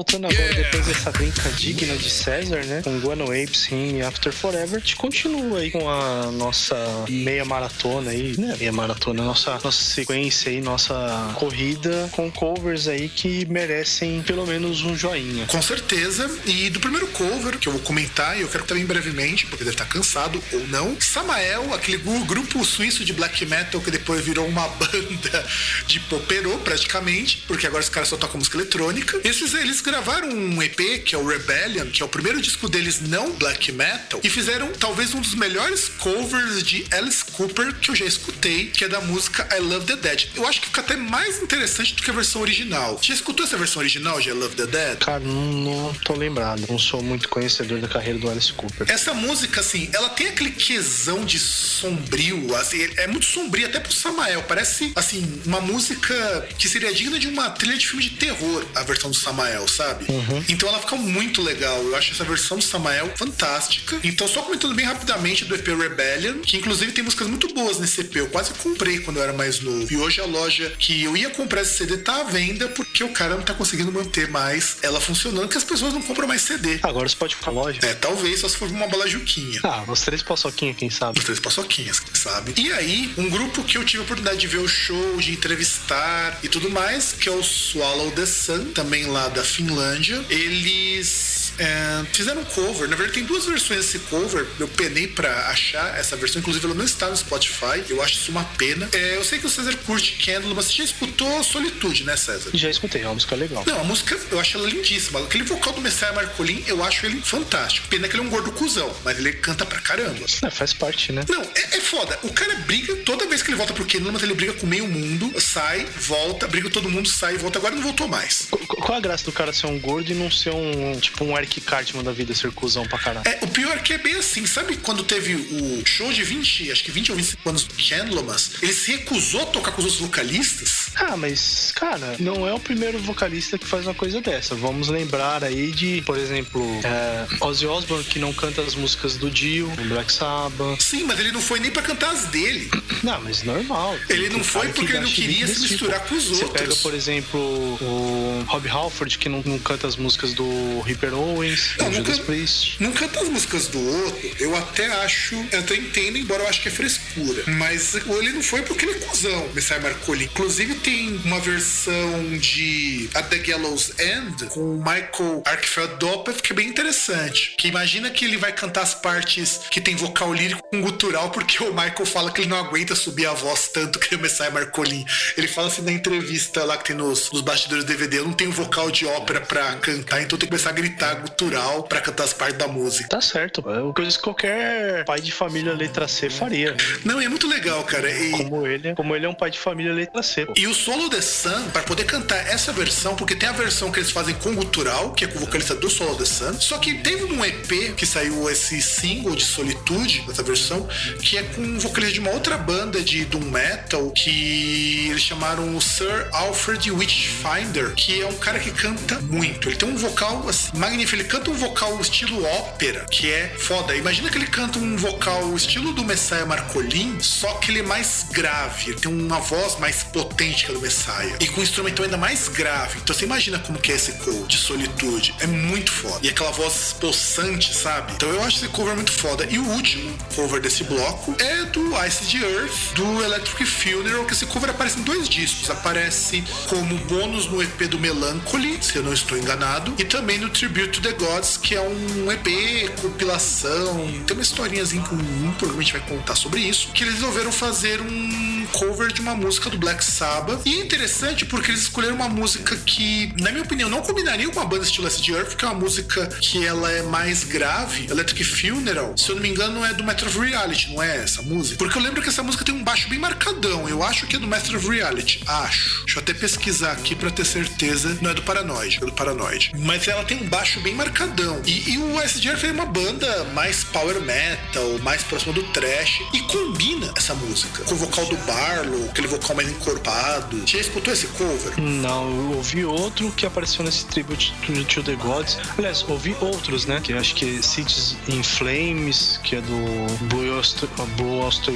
Voltando agora, depois dessa brinca digna de César, né? Com Guano Apes e After Forever, a gente continua aí com a nossa meia maratona aí, né? Meia maratona, nossa, nossa sequência aí, nossa corrida com covers aí que merecem pelo menos um joinha. Com certeza. E do primeiro cover que eu vou comentar, e eu quero também brevemente, porque deve estar cansado ou não, Samael, aquele gru- grupo suíço de black metal que depois virou uma banda de poperô, praticamente, porque agora os caras só tocam música eletrônica. Esses, eles gravaram um EP, que é o Rebellion, que é o primeiro disco deles não black metal, e fizeram talvez um dos melhores covers de Alice Cooper que eu já escutei, que é da música I Love the Dead. Eu acho que fica até mais interessante do que a versão original. Já escutou essa versão original de I Love the Dead? Cara, não, não tô lembrado. Não sou muito conhecedor da carreira do Alice Cooper. Essa música, assim, ela tem aquele quesão de sombrio, assim, é muito sombrio até pro Samael. Parece, assim, uma música que seria digna de uma trilha de filme de terror, a versão do Samael, sabe? Então ela fica muito legal. Eu acho essa versão do Samael fantástica. Então, só comentando bem rapidamente do EP Rebellion, que inclusive tem músicas muito boas nesse EP. Eu quase comprei quando eu era mais novo. E hoje a loja que eu ia comprar esse CD tá à venda porque o cara não tá conseguindo manter mais ela funcionando, porque as pessoas não compram mais CD. Agora você pode ficar loja. É, talvez só se for uma balajuquinha. Ah, os três paçoquinhos, quem sabe? Os três paçoquinhas, quem sabe? E aí, um grupo que eu tive a oportunidade de ver o show, de entrevistar e tudo mais, que é o Swallow the Sun, também lá da Finlândia. Eles é, fizeram um cover. Na verdade, tem duas versões desse cover. Eu penei pra achar essa versão, inclusive ela não está no Spotify. Eu acho isso uma pena. É, eu sei que o César curte Candle, mas você já escutou Solitude, né, César? Já escutei, é uma música legal. Não, a música eu acho ela lindíssima. Aquele vocal do Messiah Marcolin, eu acho ele fantástico. Pena que ele é um gordo cuzão, mas ele canta pra caramba. É, faz parte, né? Não, é, é foda. O cara briga toda vez que ele volta pro Kenley, mas ele briga com meio mundo, sai, volta, briga com todo mundo, sai, volta. Agora não voltou mais. Qu- Qual a graça do cara ser um gordo e não ser um, tipo, um Eric Cartman da vida, ser cuzão pra caralho? É, o pior é que é bem assim. Sabe quando teve o show de 20, acho que 20 ou 25 anos do Candlemas? Ele se recusou a tocar com os outros vocalistas? Ah, mas, cara, não é o primeiro vocalista que faz uma coisa dessa. Vamos lembrar aí de, por exemplo, é, Ozzy Osbourne, que não canta as músicas do Dio, do Black Sabbath. Sim, mas ele não foi nem pra cantar as dele. Não, mas normal. Ele não foi porque ele não queria se misturar com os Você outros. pega, por exemplo, o Rob Halford, que não, não canta as músicas do Ripper Owens, Não, Judas nunca- Priest. Não canta as músicas do outro, eu até acho, eu até entendo, embora eu acho que é frescura. Mas ele não foi porque ele é cuzão, Messiah Marcoli. Inclusive tem uma versão de At the Gallows End com o Michael Arkfeld Doppler que é bem interessante. Que imagina que ele vai cantar as partes que tem vocal lírico com gutural, porque o Michael fala que ele não aguenta subir a voz tanto que o Messiah Marcolin. Ele fala assim na entrevista lá que tem nos, nos bastidores do DVD, eu não tenho vocal de ópera pra cantar, então eu tenho que começar a gritar gutural pra cantar as partes da música. Tá certo. É coisa que qualquer pai de família letra C faria. Não, é muito legal, cara. E, Como ele, como ele é um pai de família letra C. pô. e o Solo The Sun, para poder cantar essa versão, porque tem a versão que eles fazem com gutural, que é com o vocalista do Solo The Sun, só que teve um EP que saiu esse single de Solitude, dessa versão, que é com um vocalista de uma outra banda de Doom Metal, que eles chamaram o Sir Alfred Witchfinder, que é um cara que canta muito. Ele tem um vocal assim, magnífico, ele canta um vocal estilo ópera, que é foda. Imagina que ele canta um vocal estilo do Messiah Marcolin, só que ele é mais grave, ele tem uma voz mais potente que a do Messiah. E com um instrumental ainda mais grave. Então você imagina como que é esse cover de solitude. É muito foda. E aquela voz possante, sabe? Então eu acho esse cover muito foda. E o último cover desse bloco é do Ice the Earth, do Electric Funeral, que esse cover aparece em dois discos. Aparece como bônus no EP do Melancholy, se eu não estou enganado, e também no Tribute to the Gods, que é um EP, compilação, tem uma historinhazinha com um vai contar sobre isso, que eles resolveram fazer um cover de uma música do Black Sabbath. E é interessante porque eles escolheram uma música que, na minha opinião, não combinaria com uma banda estilo Acid Earth, que é uma música que ela é mais grave. Electric Funeral, se eu não me engano, é do Master of Reality, não é essa música? Porque eu lembro que essa música tem um baixo bem marcadão. Eu acho que é do Master of Reality. Acho. Deixa eu até pesquisar aqui pra ter certeza. Não é do Paranoid, é do Paranoid. Mas ela tem um baixo bem marcadão. E, e o Earth é uma banda mais power metal, mais próxima do trash. E combina essa música com o vocal do Barlow, aquele vocal mais encorpado. Já escutou esse cover? Não, eu ouvi outro que apareceu nesse Tribute to, the Gods. Aliás, ouvi outros, né? Que acho que é Cities in Flames, que é do Blue Oyster, Blue Oyster,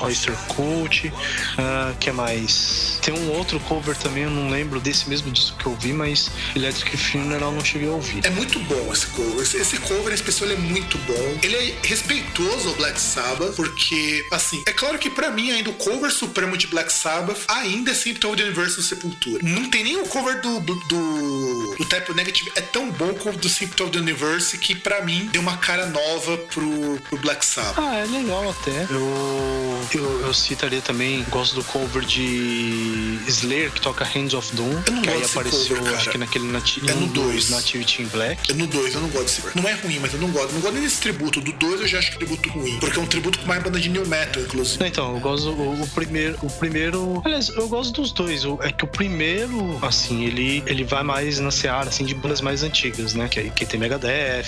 Oyster Cult. Ah, que mais? Tem um outro cover também, eu não lembro desse mesmo disco que eu ouvi, mas Electric Funeral não cheguei a ouvir. É muito bom esse cover. Esse, esse cover especial ele é muito bom. Ele é respeitoso ao Black Sabbath, porque, assim, é claro que pra mim ainda o cover supremo de Black Sabbath ainda é Symptom of the Universe do Sepultura. Não tem nem o cover do, do, do, do Type Negative é tão bom como o do Symptom of the Universe que pra mim deu uma cara nova pro, pro Black Sabbath. Ah, é legal até. Eu, eu, eu citaria também, gosto do cover de Slayer, que toca Hands of Doom, Eu não que aí gosto desse apareceu, cover, acho que naquele nati É no um dos dois. Nativity in Black. No 2 eu não gosto desse cover. Não é ruim, mas eu não gosto. Não gosto nem desse tributo. Do 2 eu já acho tributo ruim. Porque é um tributo com mais banda de new metal, inclusive. Não, Então, eu gosto o, o primeiro, o primeiro, aliás, eu gosto dos dois. O- É que o primeiro, assim, ele, ele vai mais na seara, assim, de bandas mais antigas, né? Que aí que tem Megadeth,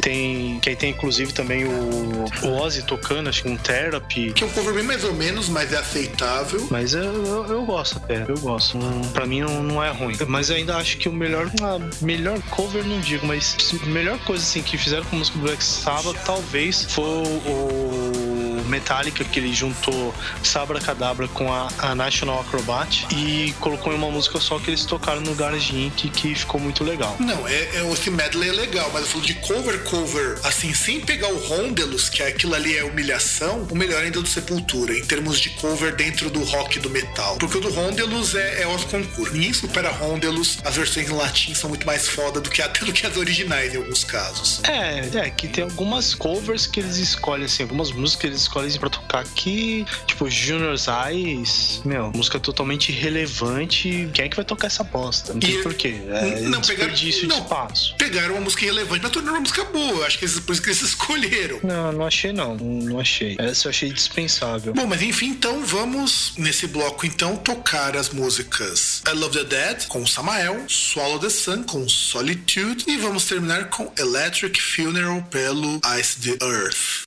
tem que aí tem inclusive também o, o Ozzy tocando, acho que um Therapy. Que é um cover bem mais ou menos, mas é aceitável. Mas eu, eu, eu gosto até, eu gosto. Não, pra mim não, não é ruim. Mas eu ainda acho que o melhor, ah, melhor cover não digo, mas a melhor coisa assim que fizeram com a música do Black Sabbath talvez foi o Metallica que ele juntou Sabra Cadabra com a, a National Acrobat e colocou em uma música só que eles tocaram no Garage Inc que ficou muito legal. Não, é, é, esse medley é legal, mas eu falo de cover, cover, assim, sem pegar o Rondelus, que aquilo ali é humilhação, o melhor ainda é do Sepultura, em termos de cover dentro do rock e do metal. Porque o do Rondelus é, é os concursos. Ninguém supera Rondelus, as versões em latim são muito mais foda do que até do que as originais em alguns casos. É, é, que tem algumas covers que eles escolhem, assim, algumas músicas que eles escolhem pra tocar que, tipo, Junior's Eyes, meu, música totalmente irrelevante. Quem é que vai tocar essa bosta? Não sei E- por quê. É Não, pegaram- de espaço. Pegaram uma música irrelevante, mas tornaram uma música boa. Acho que eles- por isso que eles escolheram. Não, não achei não, não achei. Essa eu achei dispensável. Bom, mas enfim, então vamos nesse bloco então tocar as músicas I Love the Dead com Samael, Swallow the Sun com Solitude e vamos terminar com Electric Funeral pelo Ice the Earth.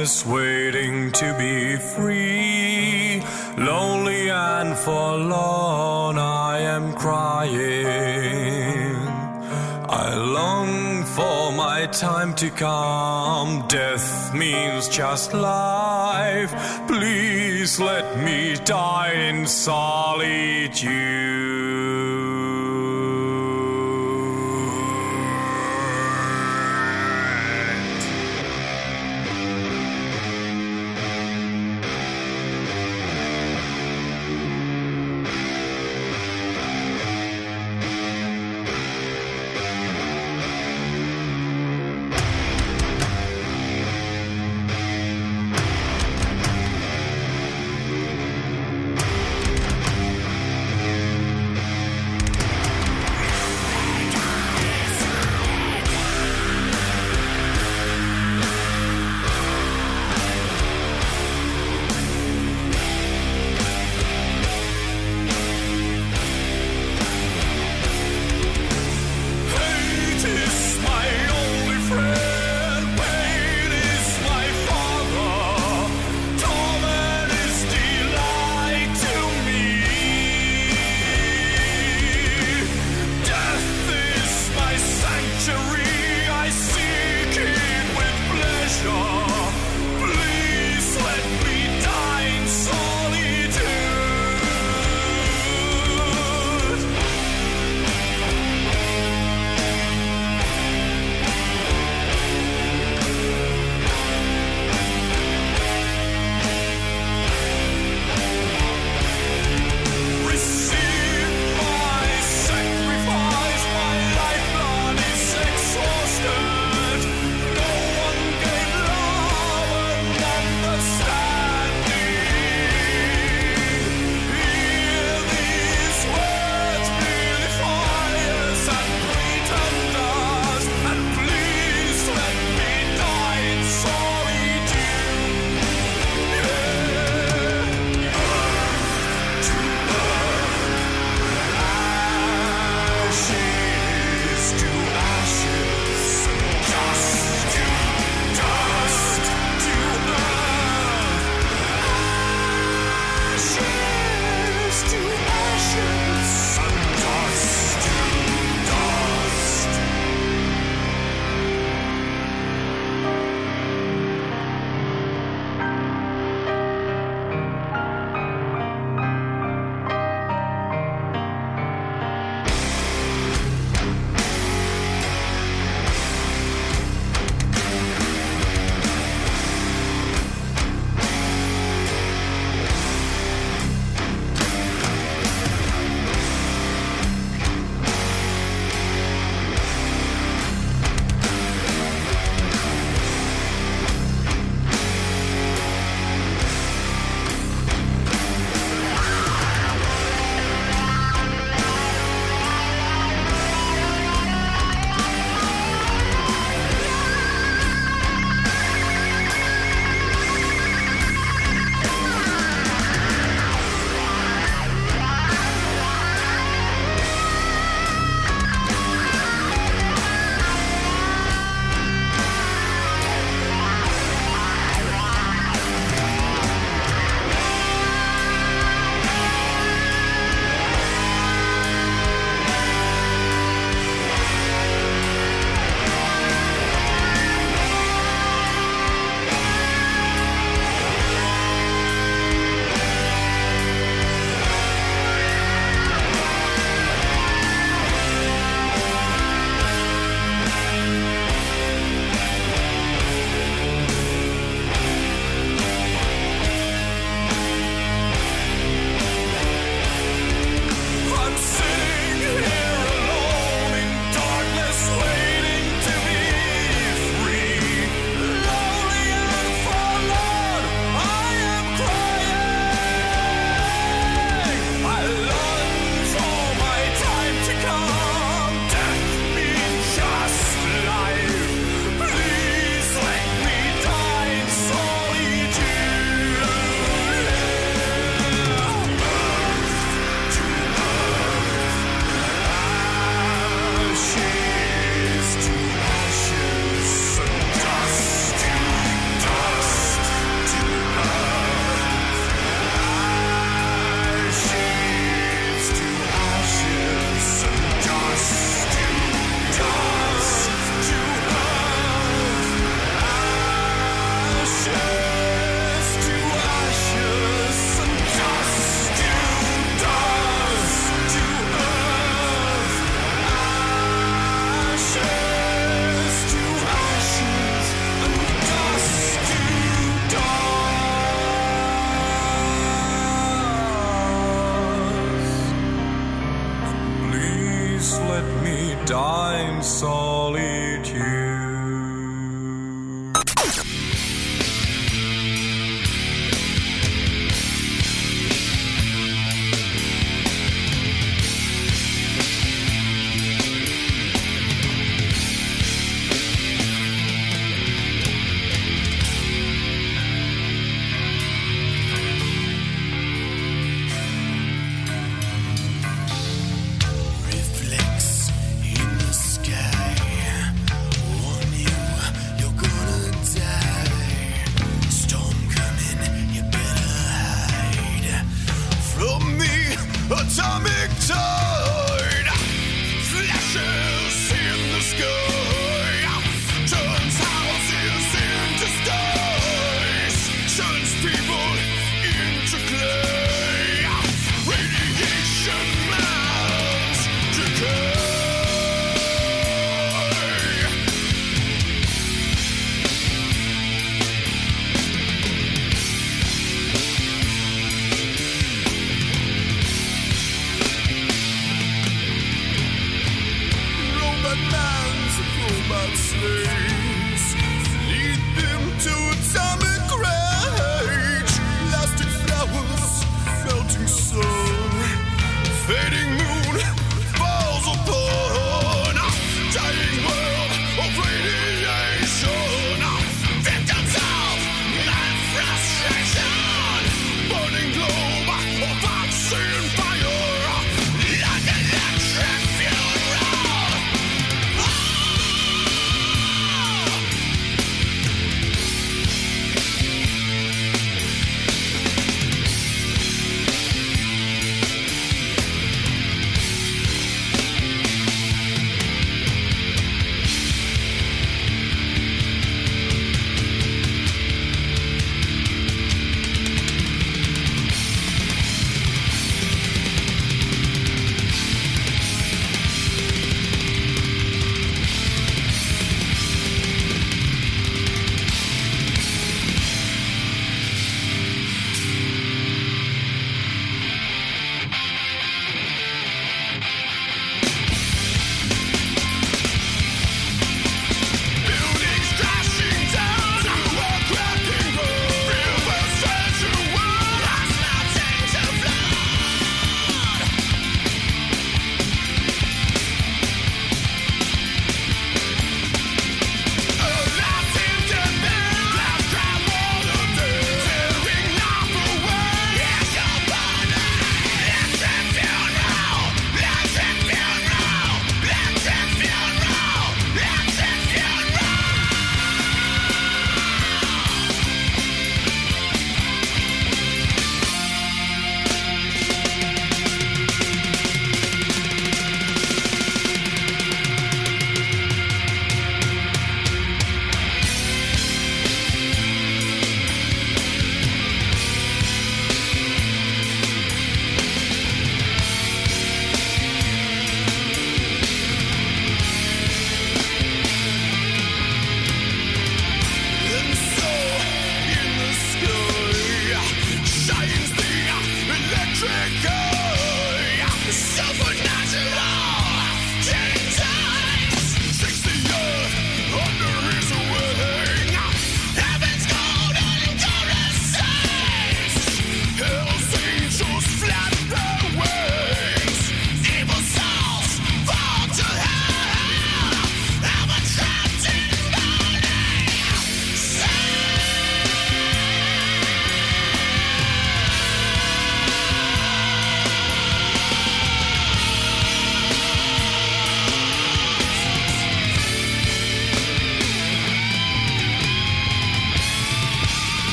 darkness waiting to be free. Lonely and forlorn, I am crying. I long for my time to come. Death means just life. Please let me die inside.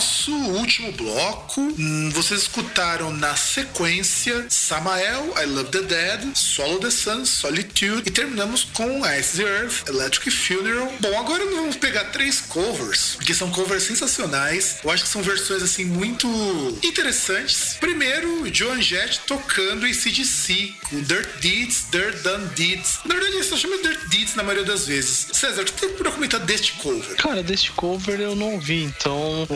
Nosso último bloco. Hum, vocês escutaram na sequência Samael, I Love the Dead, Swallow the Sun, Solitude e terminamos com Ice the Earth, Electric Funeral. Bom, agora nós vamos pegar três covers, que são covers sensacionais. Eu acho que são versões assim muito interessantes. Primeiro, Joan Jett tocando ACDC com Dirt Deeds, Dirt Done Deeds. Na verdade, eles só chamam de Dirt Deeds na maioria das vezes. César, o que tem pra comentar deste cover? Cara, deste cover eu não vi, então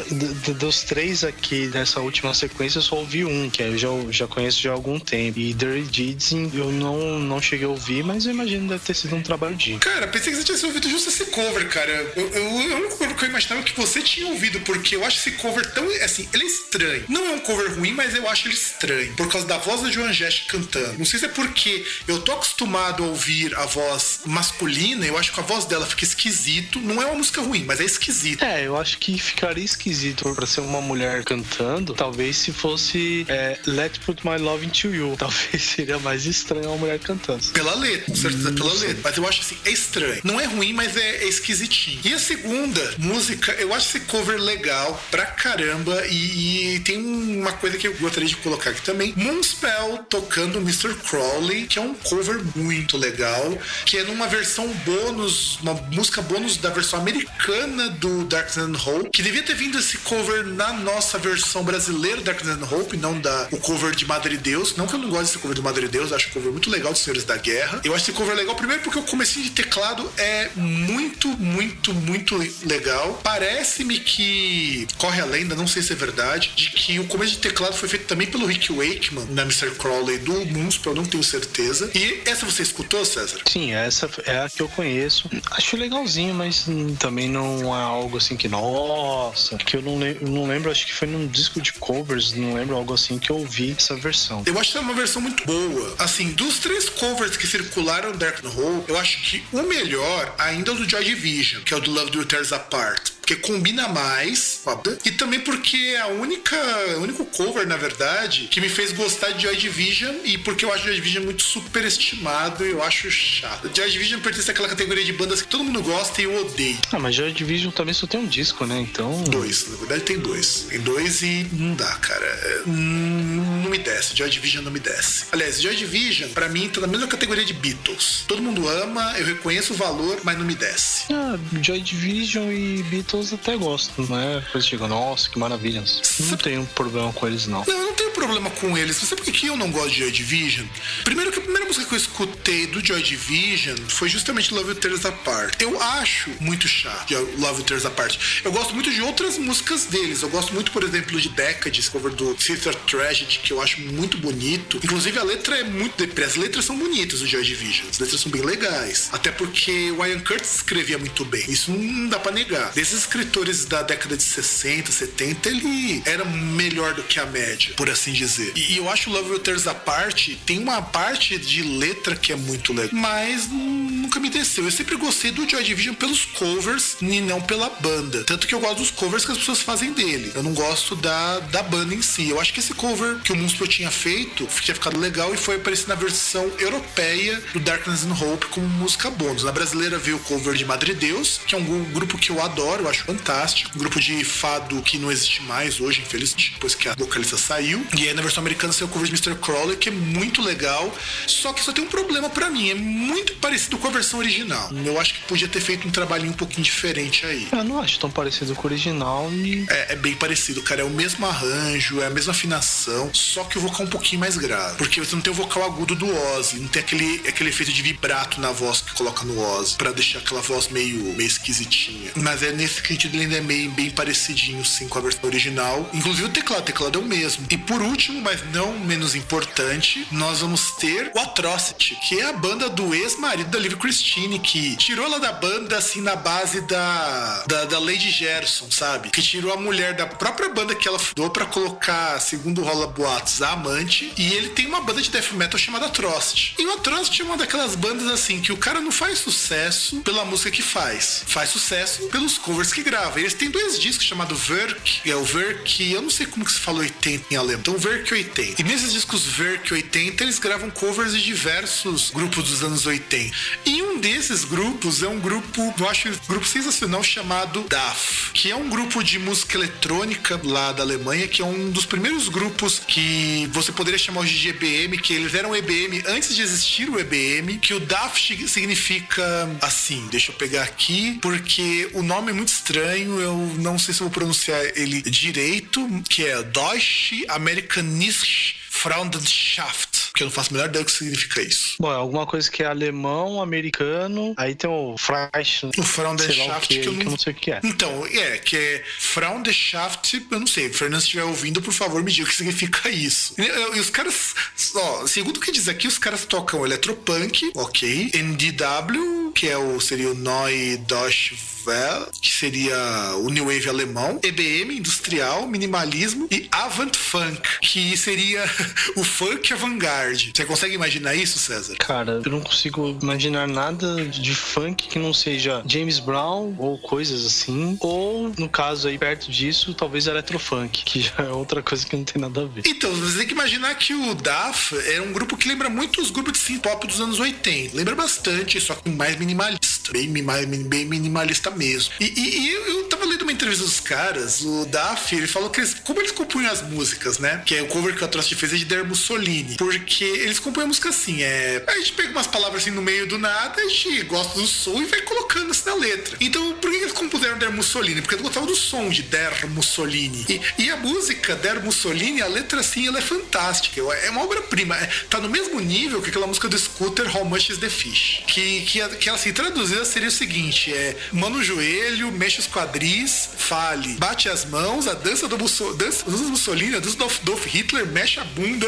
dos três aqui dessa última sequência eu só ouvi um, que eu já, já conheço já há algum tempo. E Dirty Deeds eu não, não cheguei a ouvir, mas eu imagino que deve ter sido um trabalho de. Cara, pensei que você tivesse ouvido justo esse cover, cara. Eu, eu, eu, não cover que eu imaginava que você tinha ouvido, porque eu acho esse cover tão. Assim, ele é estranho. Não é um cover ruim, mas eu acho ele estranho. Por causa da voz da Joan Jett cantando. Não sei se é porque eu tô acostumado a ouvir a voz masculina, eu acho que a voz dela fica esquisito. Não é uma música ruim, mas é esquisito. É, eu acho que ficaria esquisito pra ser uma mulher cantando. Talvez se fosse é, Let's Put My Love Into You. Talvez seria mais estranho uma mulher cantando. Pela letra, com certeza pela letra. Mas eu acho assim, é estranho. Não é ruim, mas é, é esquisitinho. E a segunda música, eu acho esse cover legal pra caramba. E, e tem uma coisa que eu gostaria de colocar aqui também: Moonspell tocando Mr. Crowley, que é um cover muito legal. Que é numa versão bônus, uma música bônus da versão americana do Dark and Hope. Que devia ter vindo esse cover na nossa versão brasileira do Dark and Hope, não da, o cover de Madre Deus. Não que eu não goste desse cover do Madre Deus, eu acho o cover muito legal de Senhores da Guerra. Eu acho esse cover legal, primeiro porque o comecinho de teclado é muito, muito, muito legal. Parece-me que corre a lenda, não sei se é verdade, de que o começo de teclado foi feito também pelo Rick Wakeman na Mr. Crowley do Moonspell, eu não tenho certeza. E essa você escutou, César? Sim, essa é a que eu conheço. Acho legalzinho, mas também não é algo assim que, nossa, que eu não, eu não lembro, acho que foi num disco de covers, não lembro algo assim que eu ouvi essa versão. Eu acho que é uma versão muito boa. Assim, dos três covers que circularam Dark Hole, eu acho que o melhor ainda é o do Joy Division, que é o do Love Do Tears Apart. Porque combina mais. E também porque é a única, o único cover, na verdade, que me fez gostar de Joy Division. E porque eu acho Joy Division muito superestimado e eu acho chato. Joy Division pertence àquela categoria de bandas que todo mundo gosta e eu odeio. Ah, mas Joy Division também só tem um disco, né? Então. Dois, na verdade tem dois. Tem dois e não dá, cara. Hum, Não me desce. Joy Division não me desce. Aliás, Joy Division, pra mim, tá na mesma categoria de Beatles. Todo mundo ama, eu reconheço o valor, mas não me desce. Ah, Joy Division e Beatles até gosto, não é? Coisa chega, nossa, que maravilha. Não tenho problema com eles, não. Não, eu não tenho problema com eles. Você sabe por que eu não gosto de Joy Division? Primeiro que a primeira música que eu escutei do Joy Division foi justamente Love You Tears Apart. Eu acho muito chato Love You Tears Apart. Eu gosto muito de outras músicas deles. Eu gosto muito, por exemplo, de Decades, cover do Sister Tragedy, que eu acho muito bonito. Inclusive, a letra é muito depressa. As letras são bonitas do Joy Division. As letras são bem legais. Até porque o Ian Curtis escrevia muito bem. Isso não dá pra negar. Desses escritores da década de 60, 70, ele era melhor do que a média, por assim dizer. E, eu acho o Love You Tears Apart tem uma parte de letra que é muito legal, mas nunca me desceu. Eu sempre gostei do Joy Division pelos covers e não pela banda. Tanto que eu gosto dos covers que as pessoas fazem dele. Eu não gosto da, da banda em si. Eu acho que esse cover que o Moonspell tinha feito tinha ficado legal e foi aparecer na versão europeia do Darkness and Hope como música bônus. Na brasileira veio o cover de Madre Deus, que é um grupo que eu adoro, eu acho fantástico. Um grupo de fado que não existe mais hoje, infelizmente, depois que a vocalista saiu. E aí na versão americana saiu o cover de Mr. Crowley, que é muito legal. Só que só tem um problema pra mim, é muito parecido com a versão original. Eu acho que podia ter feito um trabalhinho um pouquinho diferente aí. Eu não acho tão parecido com o original e. É, é bem parecido, cara. É o mesmo arranjo, é a mesma afinação, só que o vocal é um pouquinho mais grave. Porque você não tem o vocal agudo do Ozzy, não tem aquele, aquele efeito de vibrato na voz que coloca no Ozzy, pra deixar aquela voz meio, meio esquisitinha. Mas é nesse sentido ele ainda é meio bem parecidinho, sim, com a versão original. Inclusive o teclado, o teclado é o mesmo. E por último, mas não menos importante, nós vamos ter o Atrocity, que é a banda do ex-marido da Liv Christine, que tirou ela da banda assim na base da, da, da Lady Gerson, sabe? Que tirou a mulher da própria banda que ela fundou pra colocar, segundo rola boatos, a amante. E ele tem uma banda de death metal chamada Atrocity. E o Atrocity é uma daquelas bandas assim que o cara não faz sucesso pela música que faz, faz sucesso pelos covers que grava. Eles têm dois discos chamados Verk, é o Verk, eu não sei como que se fala 80 em alemão, então Verk 80. E nesses discos Verk 80 eles gravam covers de diversos grupos dos anos 80. E um desses grupos é um grupo, eu acho um grupo sensacional chamado DAF, que é um grupo de música eletrônica lá da Alemanha, que é um dos primeiros grupos que você poderia chamar hoje de EBM, que eles eram EBM antes de existir o EBM, que o DAF significa assim, deixa eu pegar aqui, porque o nome é muito estranho, eu não sei se vou pronunciar ele direito, que é Deutsche Amerikanische Freundschaft, que eu não faço a menor ideia do que significa isso. Bom, é alguma coisa que é alemão, americano, aí tem o Freisch, O Freundschaft, que, que eu que eu não não sei o que é. Então, é, que é Freundschaft, eu não sei. Se Fernando estiver ouvindo, por favor, me diga o que significa isso. E, e os caras, ó, segundo o que diz aqui, os caras tocam eletropunk, ok. NDW, que é o, seria o Neue Deutsche Welle, que seria o New Wave alemão. EBM, industrial, minimalismo. E Avant Funk, que seria o funk avant-garde. Você consegue imaginar isso, César? Cara, eu não consigo imaginar nada de funk que não seja James Brown ou coisas assim. Ou, no caso aí, perto disso, talvez eletrofunk, que já é outra coisa que não tem nada a ver. Então, você tem que imaginar que o DAF é um grupo que lembra muito os grupos de synth pop dos anos 80. Lembra bastante, só que mais minimalista. Bem, bem minimalista mesmo. E, e- e eu, tava lendo uma entrevista dos caras, o DAF, ele falou que eles, como eles compunham as músicas, né? Que é o cover que o Atrocity fez é de Der Mussolini. Porque eles compõem a música assim, é... A gente pega umas palavras assim no meio do nada, a gente gosta do som e vai colocando assim na letra. Então, por que eles compuseram Der Mussolini? Porque eles gostavam do som de Der Mussolini. E, e a música Der Mussolini, a letra assim, ela é fantástica. É uma obra-prima. É- Tá no mesmo nível que aquela música do Scooter, How Much is the Fish? Que, que, que ela assim, traduzida seria o seguinte: é mano o joelho, mexe os quadris, fale, bate as mãos, a dança do, dança do Mussolini, a dança do Adolf Hitler, mexe a bunda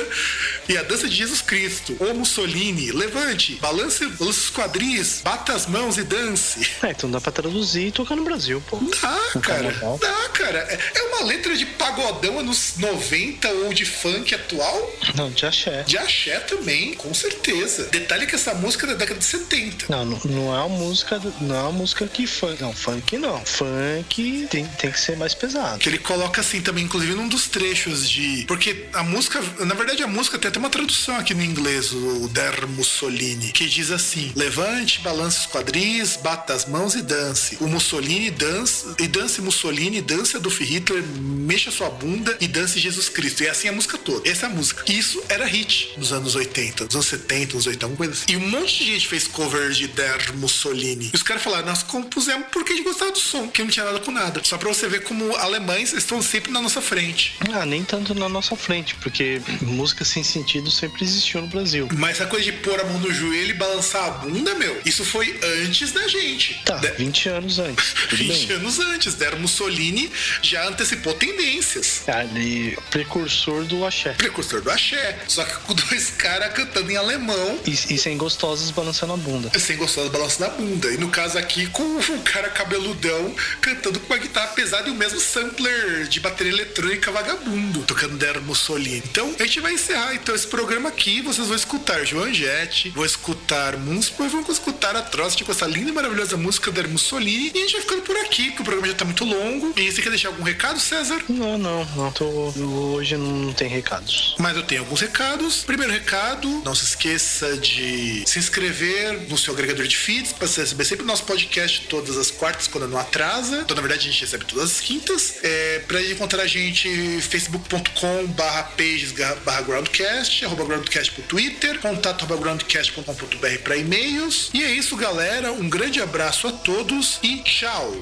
e a dança de Jesus Cristo. Ô Mussolini, levante, balance, os quadris, bata as mãos e dance. É, então dá pra traduzir e tocar no Brasil, pô. Dá, cara. carnaval. Dá, cara. É é uma letra de pagodão anos 90 ou de funk atual? Não, de axé. De axé também, com certeza. Detalhe que essa música é da década de 70. Não, não, não é uma música, não é uma música que funk. Não, funk não. Funk tem, tem que ser mais pesado. Que ele coloca assim também, inclusive num dos trechos de. Porque a música, na verdade, a música tem até uma tradução aqui no inglês, o Der Mussolini, que diz assim: levante, balance os quadris, bata as mãos e dance. O Mussolini dança, e dance Mussolini, dance Adolf Hitler, mexa sua bunda e dance Jesus Cristo. E assim a música toda. Essa é a música. Isso era hit nos anos 80, nos anos 70, nos 80, alguma coisa assim. E um monte de gente fez cover de Der Mussolini. E os caras falaram, nós compusemos porque a gente gostava do som, que não tinha nada com nada. Só pra você ver como alemães estão sempre na nossa frente. Ah, nem tanto na nossa frente, porque música sem sentido sempre existiu no Brasil. Mas essa coisa de pôr a mão no joelho e balançar a bunda, meu, isso foi antes da gente. Tá, De- 20 anos antes. Tudo 20 bem. anos antes. Der Mussolini já antecipou tendências. Ali, precursor do axé. Precursor do axé. Só que com dois caras cantando em alemão. E, e sem gostosas balançando a bunda. Sem gostar do balanço da bunda. E no caso aqui, com um cara cabeludão cantando com uma guitarra pesada e o mesmo sampler de bateria eletrônica vagabundo, tocando Der Mussolini. Então, a gente vai encerrar então esse programa aqui. Vocês vão escutar Joan Jett, vão escutar Moonspur, vão escutar a Atrocity com essa linda e maravilhosa música Der Mussolini. E a gente vai ficando por aqui, porque o programa já tá muito longo. E você quer deixar algum recado, César? Não, não, não. Tô, hoje não tem recados. Mas eu tenho alguns recados. Primeiro recado, não se esqueça de se inscrever no seu agregador de feeds para você receber sempre o nosso podcast todas as quartas, quando não atrasa. Então, na verdade, a gente recebe todas as quintas. É, para encontrar a gente, facebook.com barra pages barra groundcast, arroba groundcast pro Twitter, contato arroba groundcast.com.br para e-mails. E é isso, galera. Um grande abraço a todos e tchau!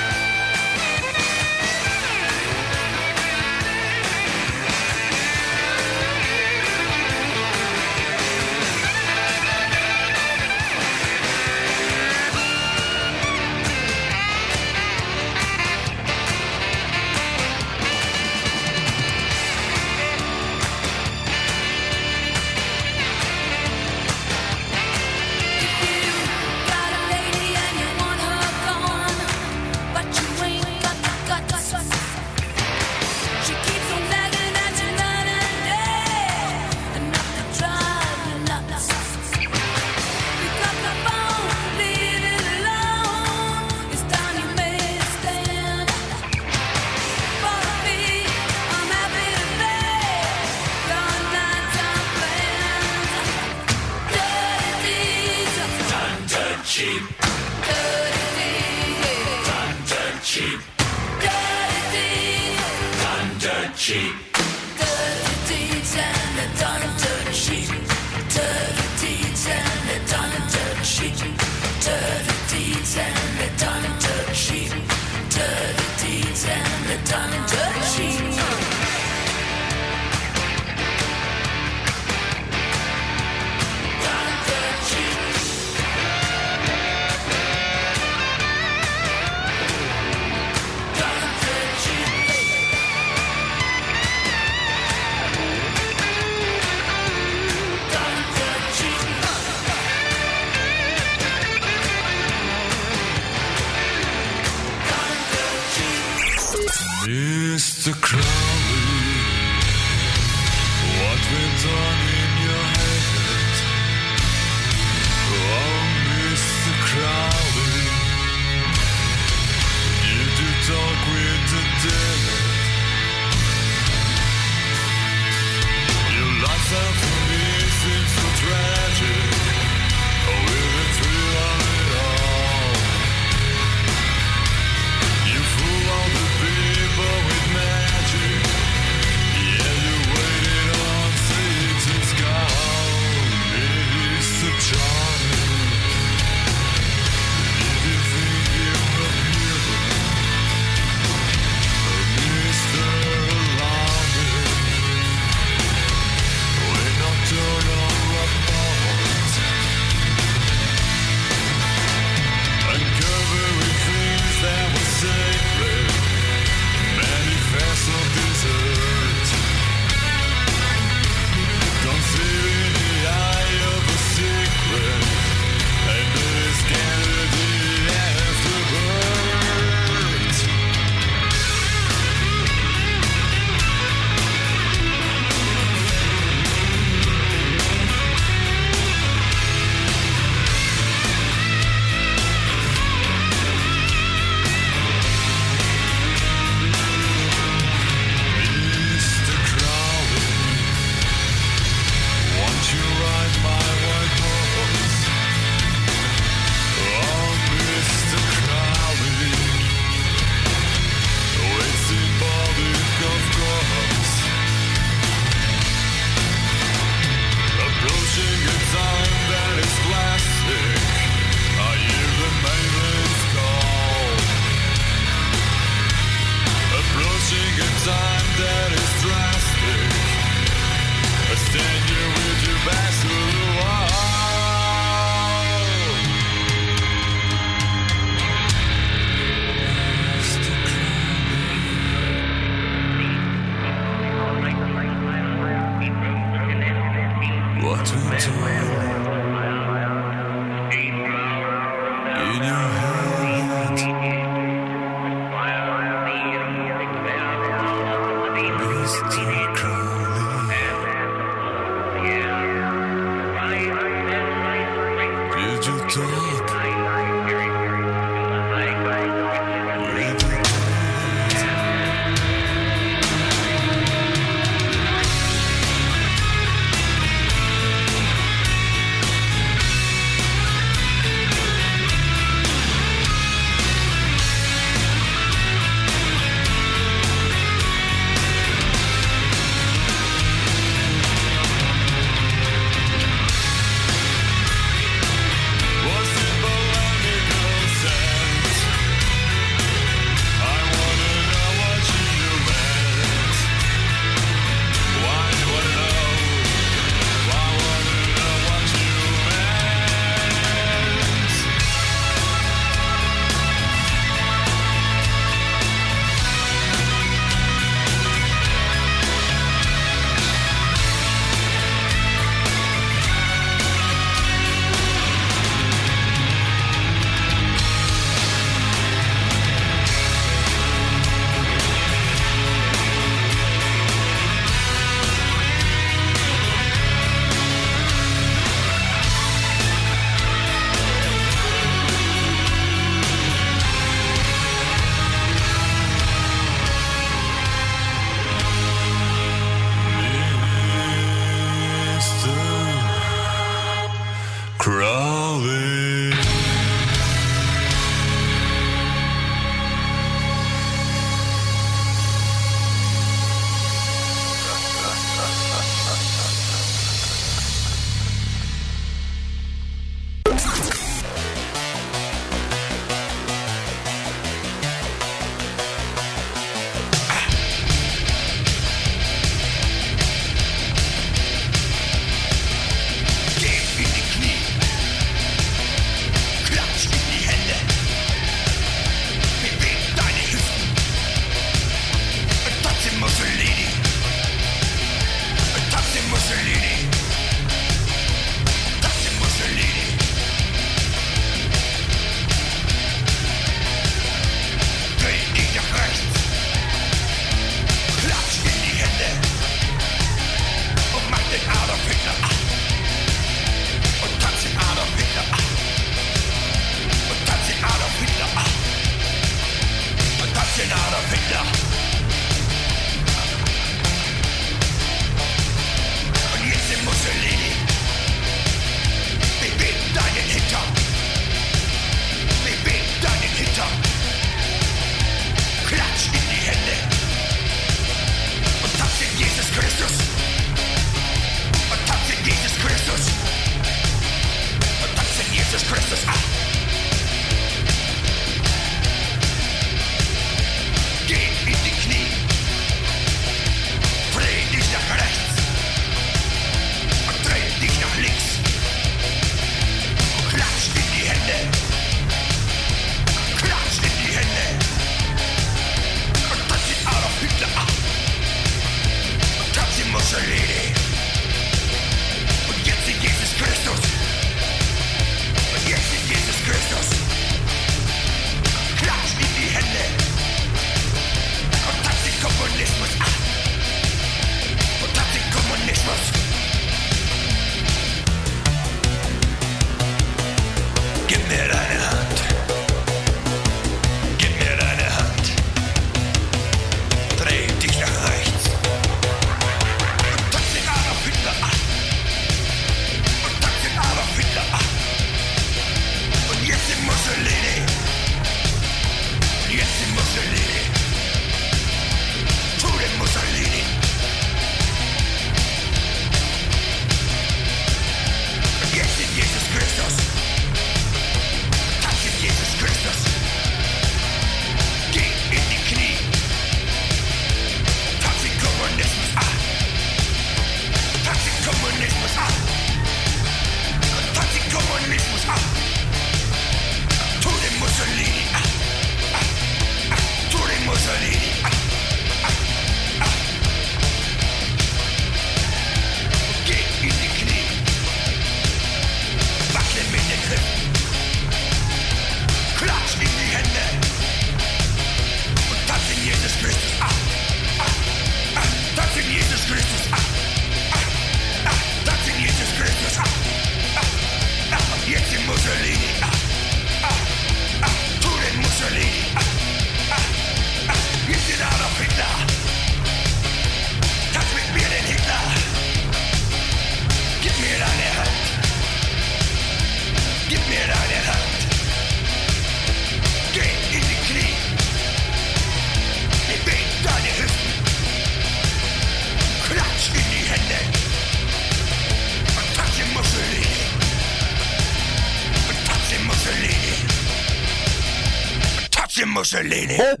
Den Mussolini.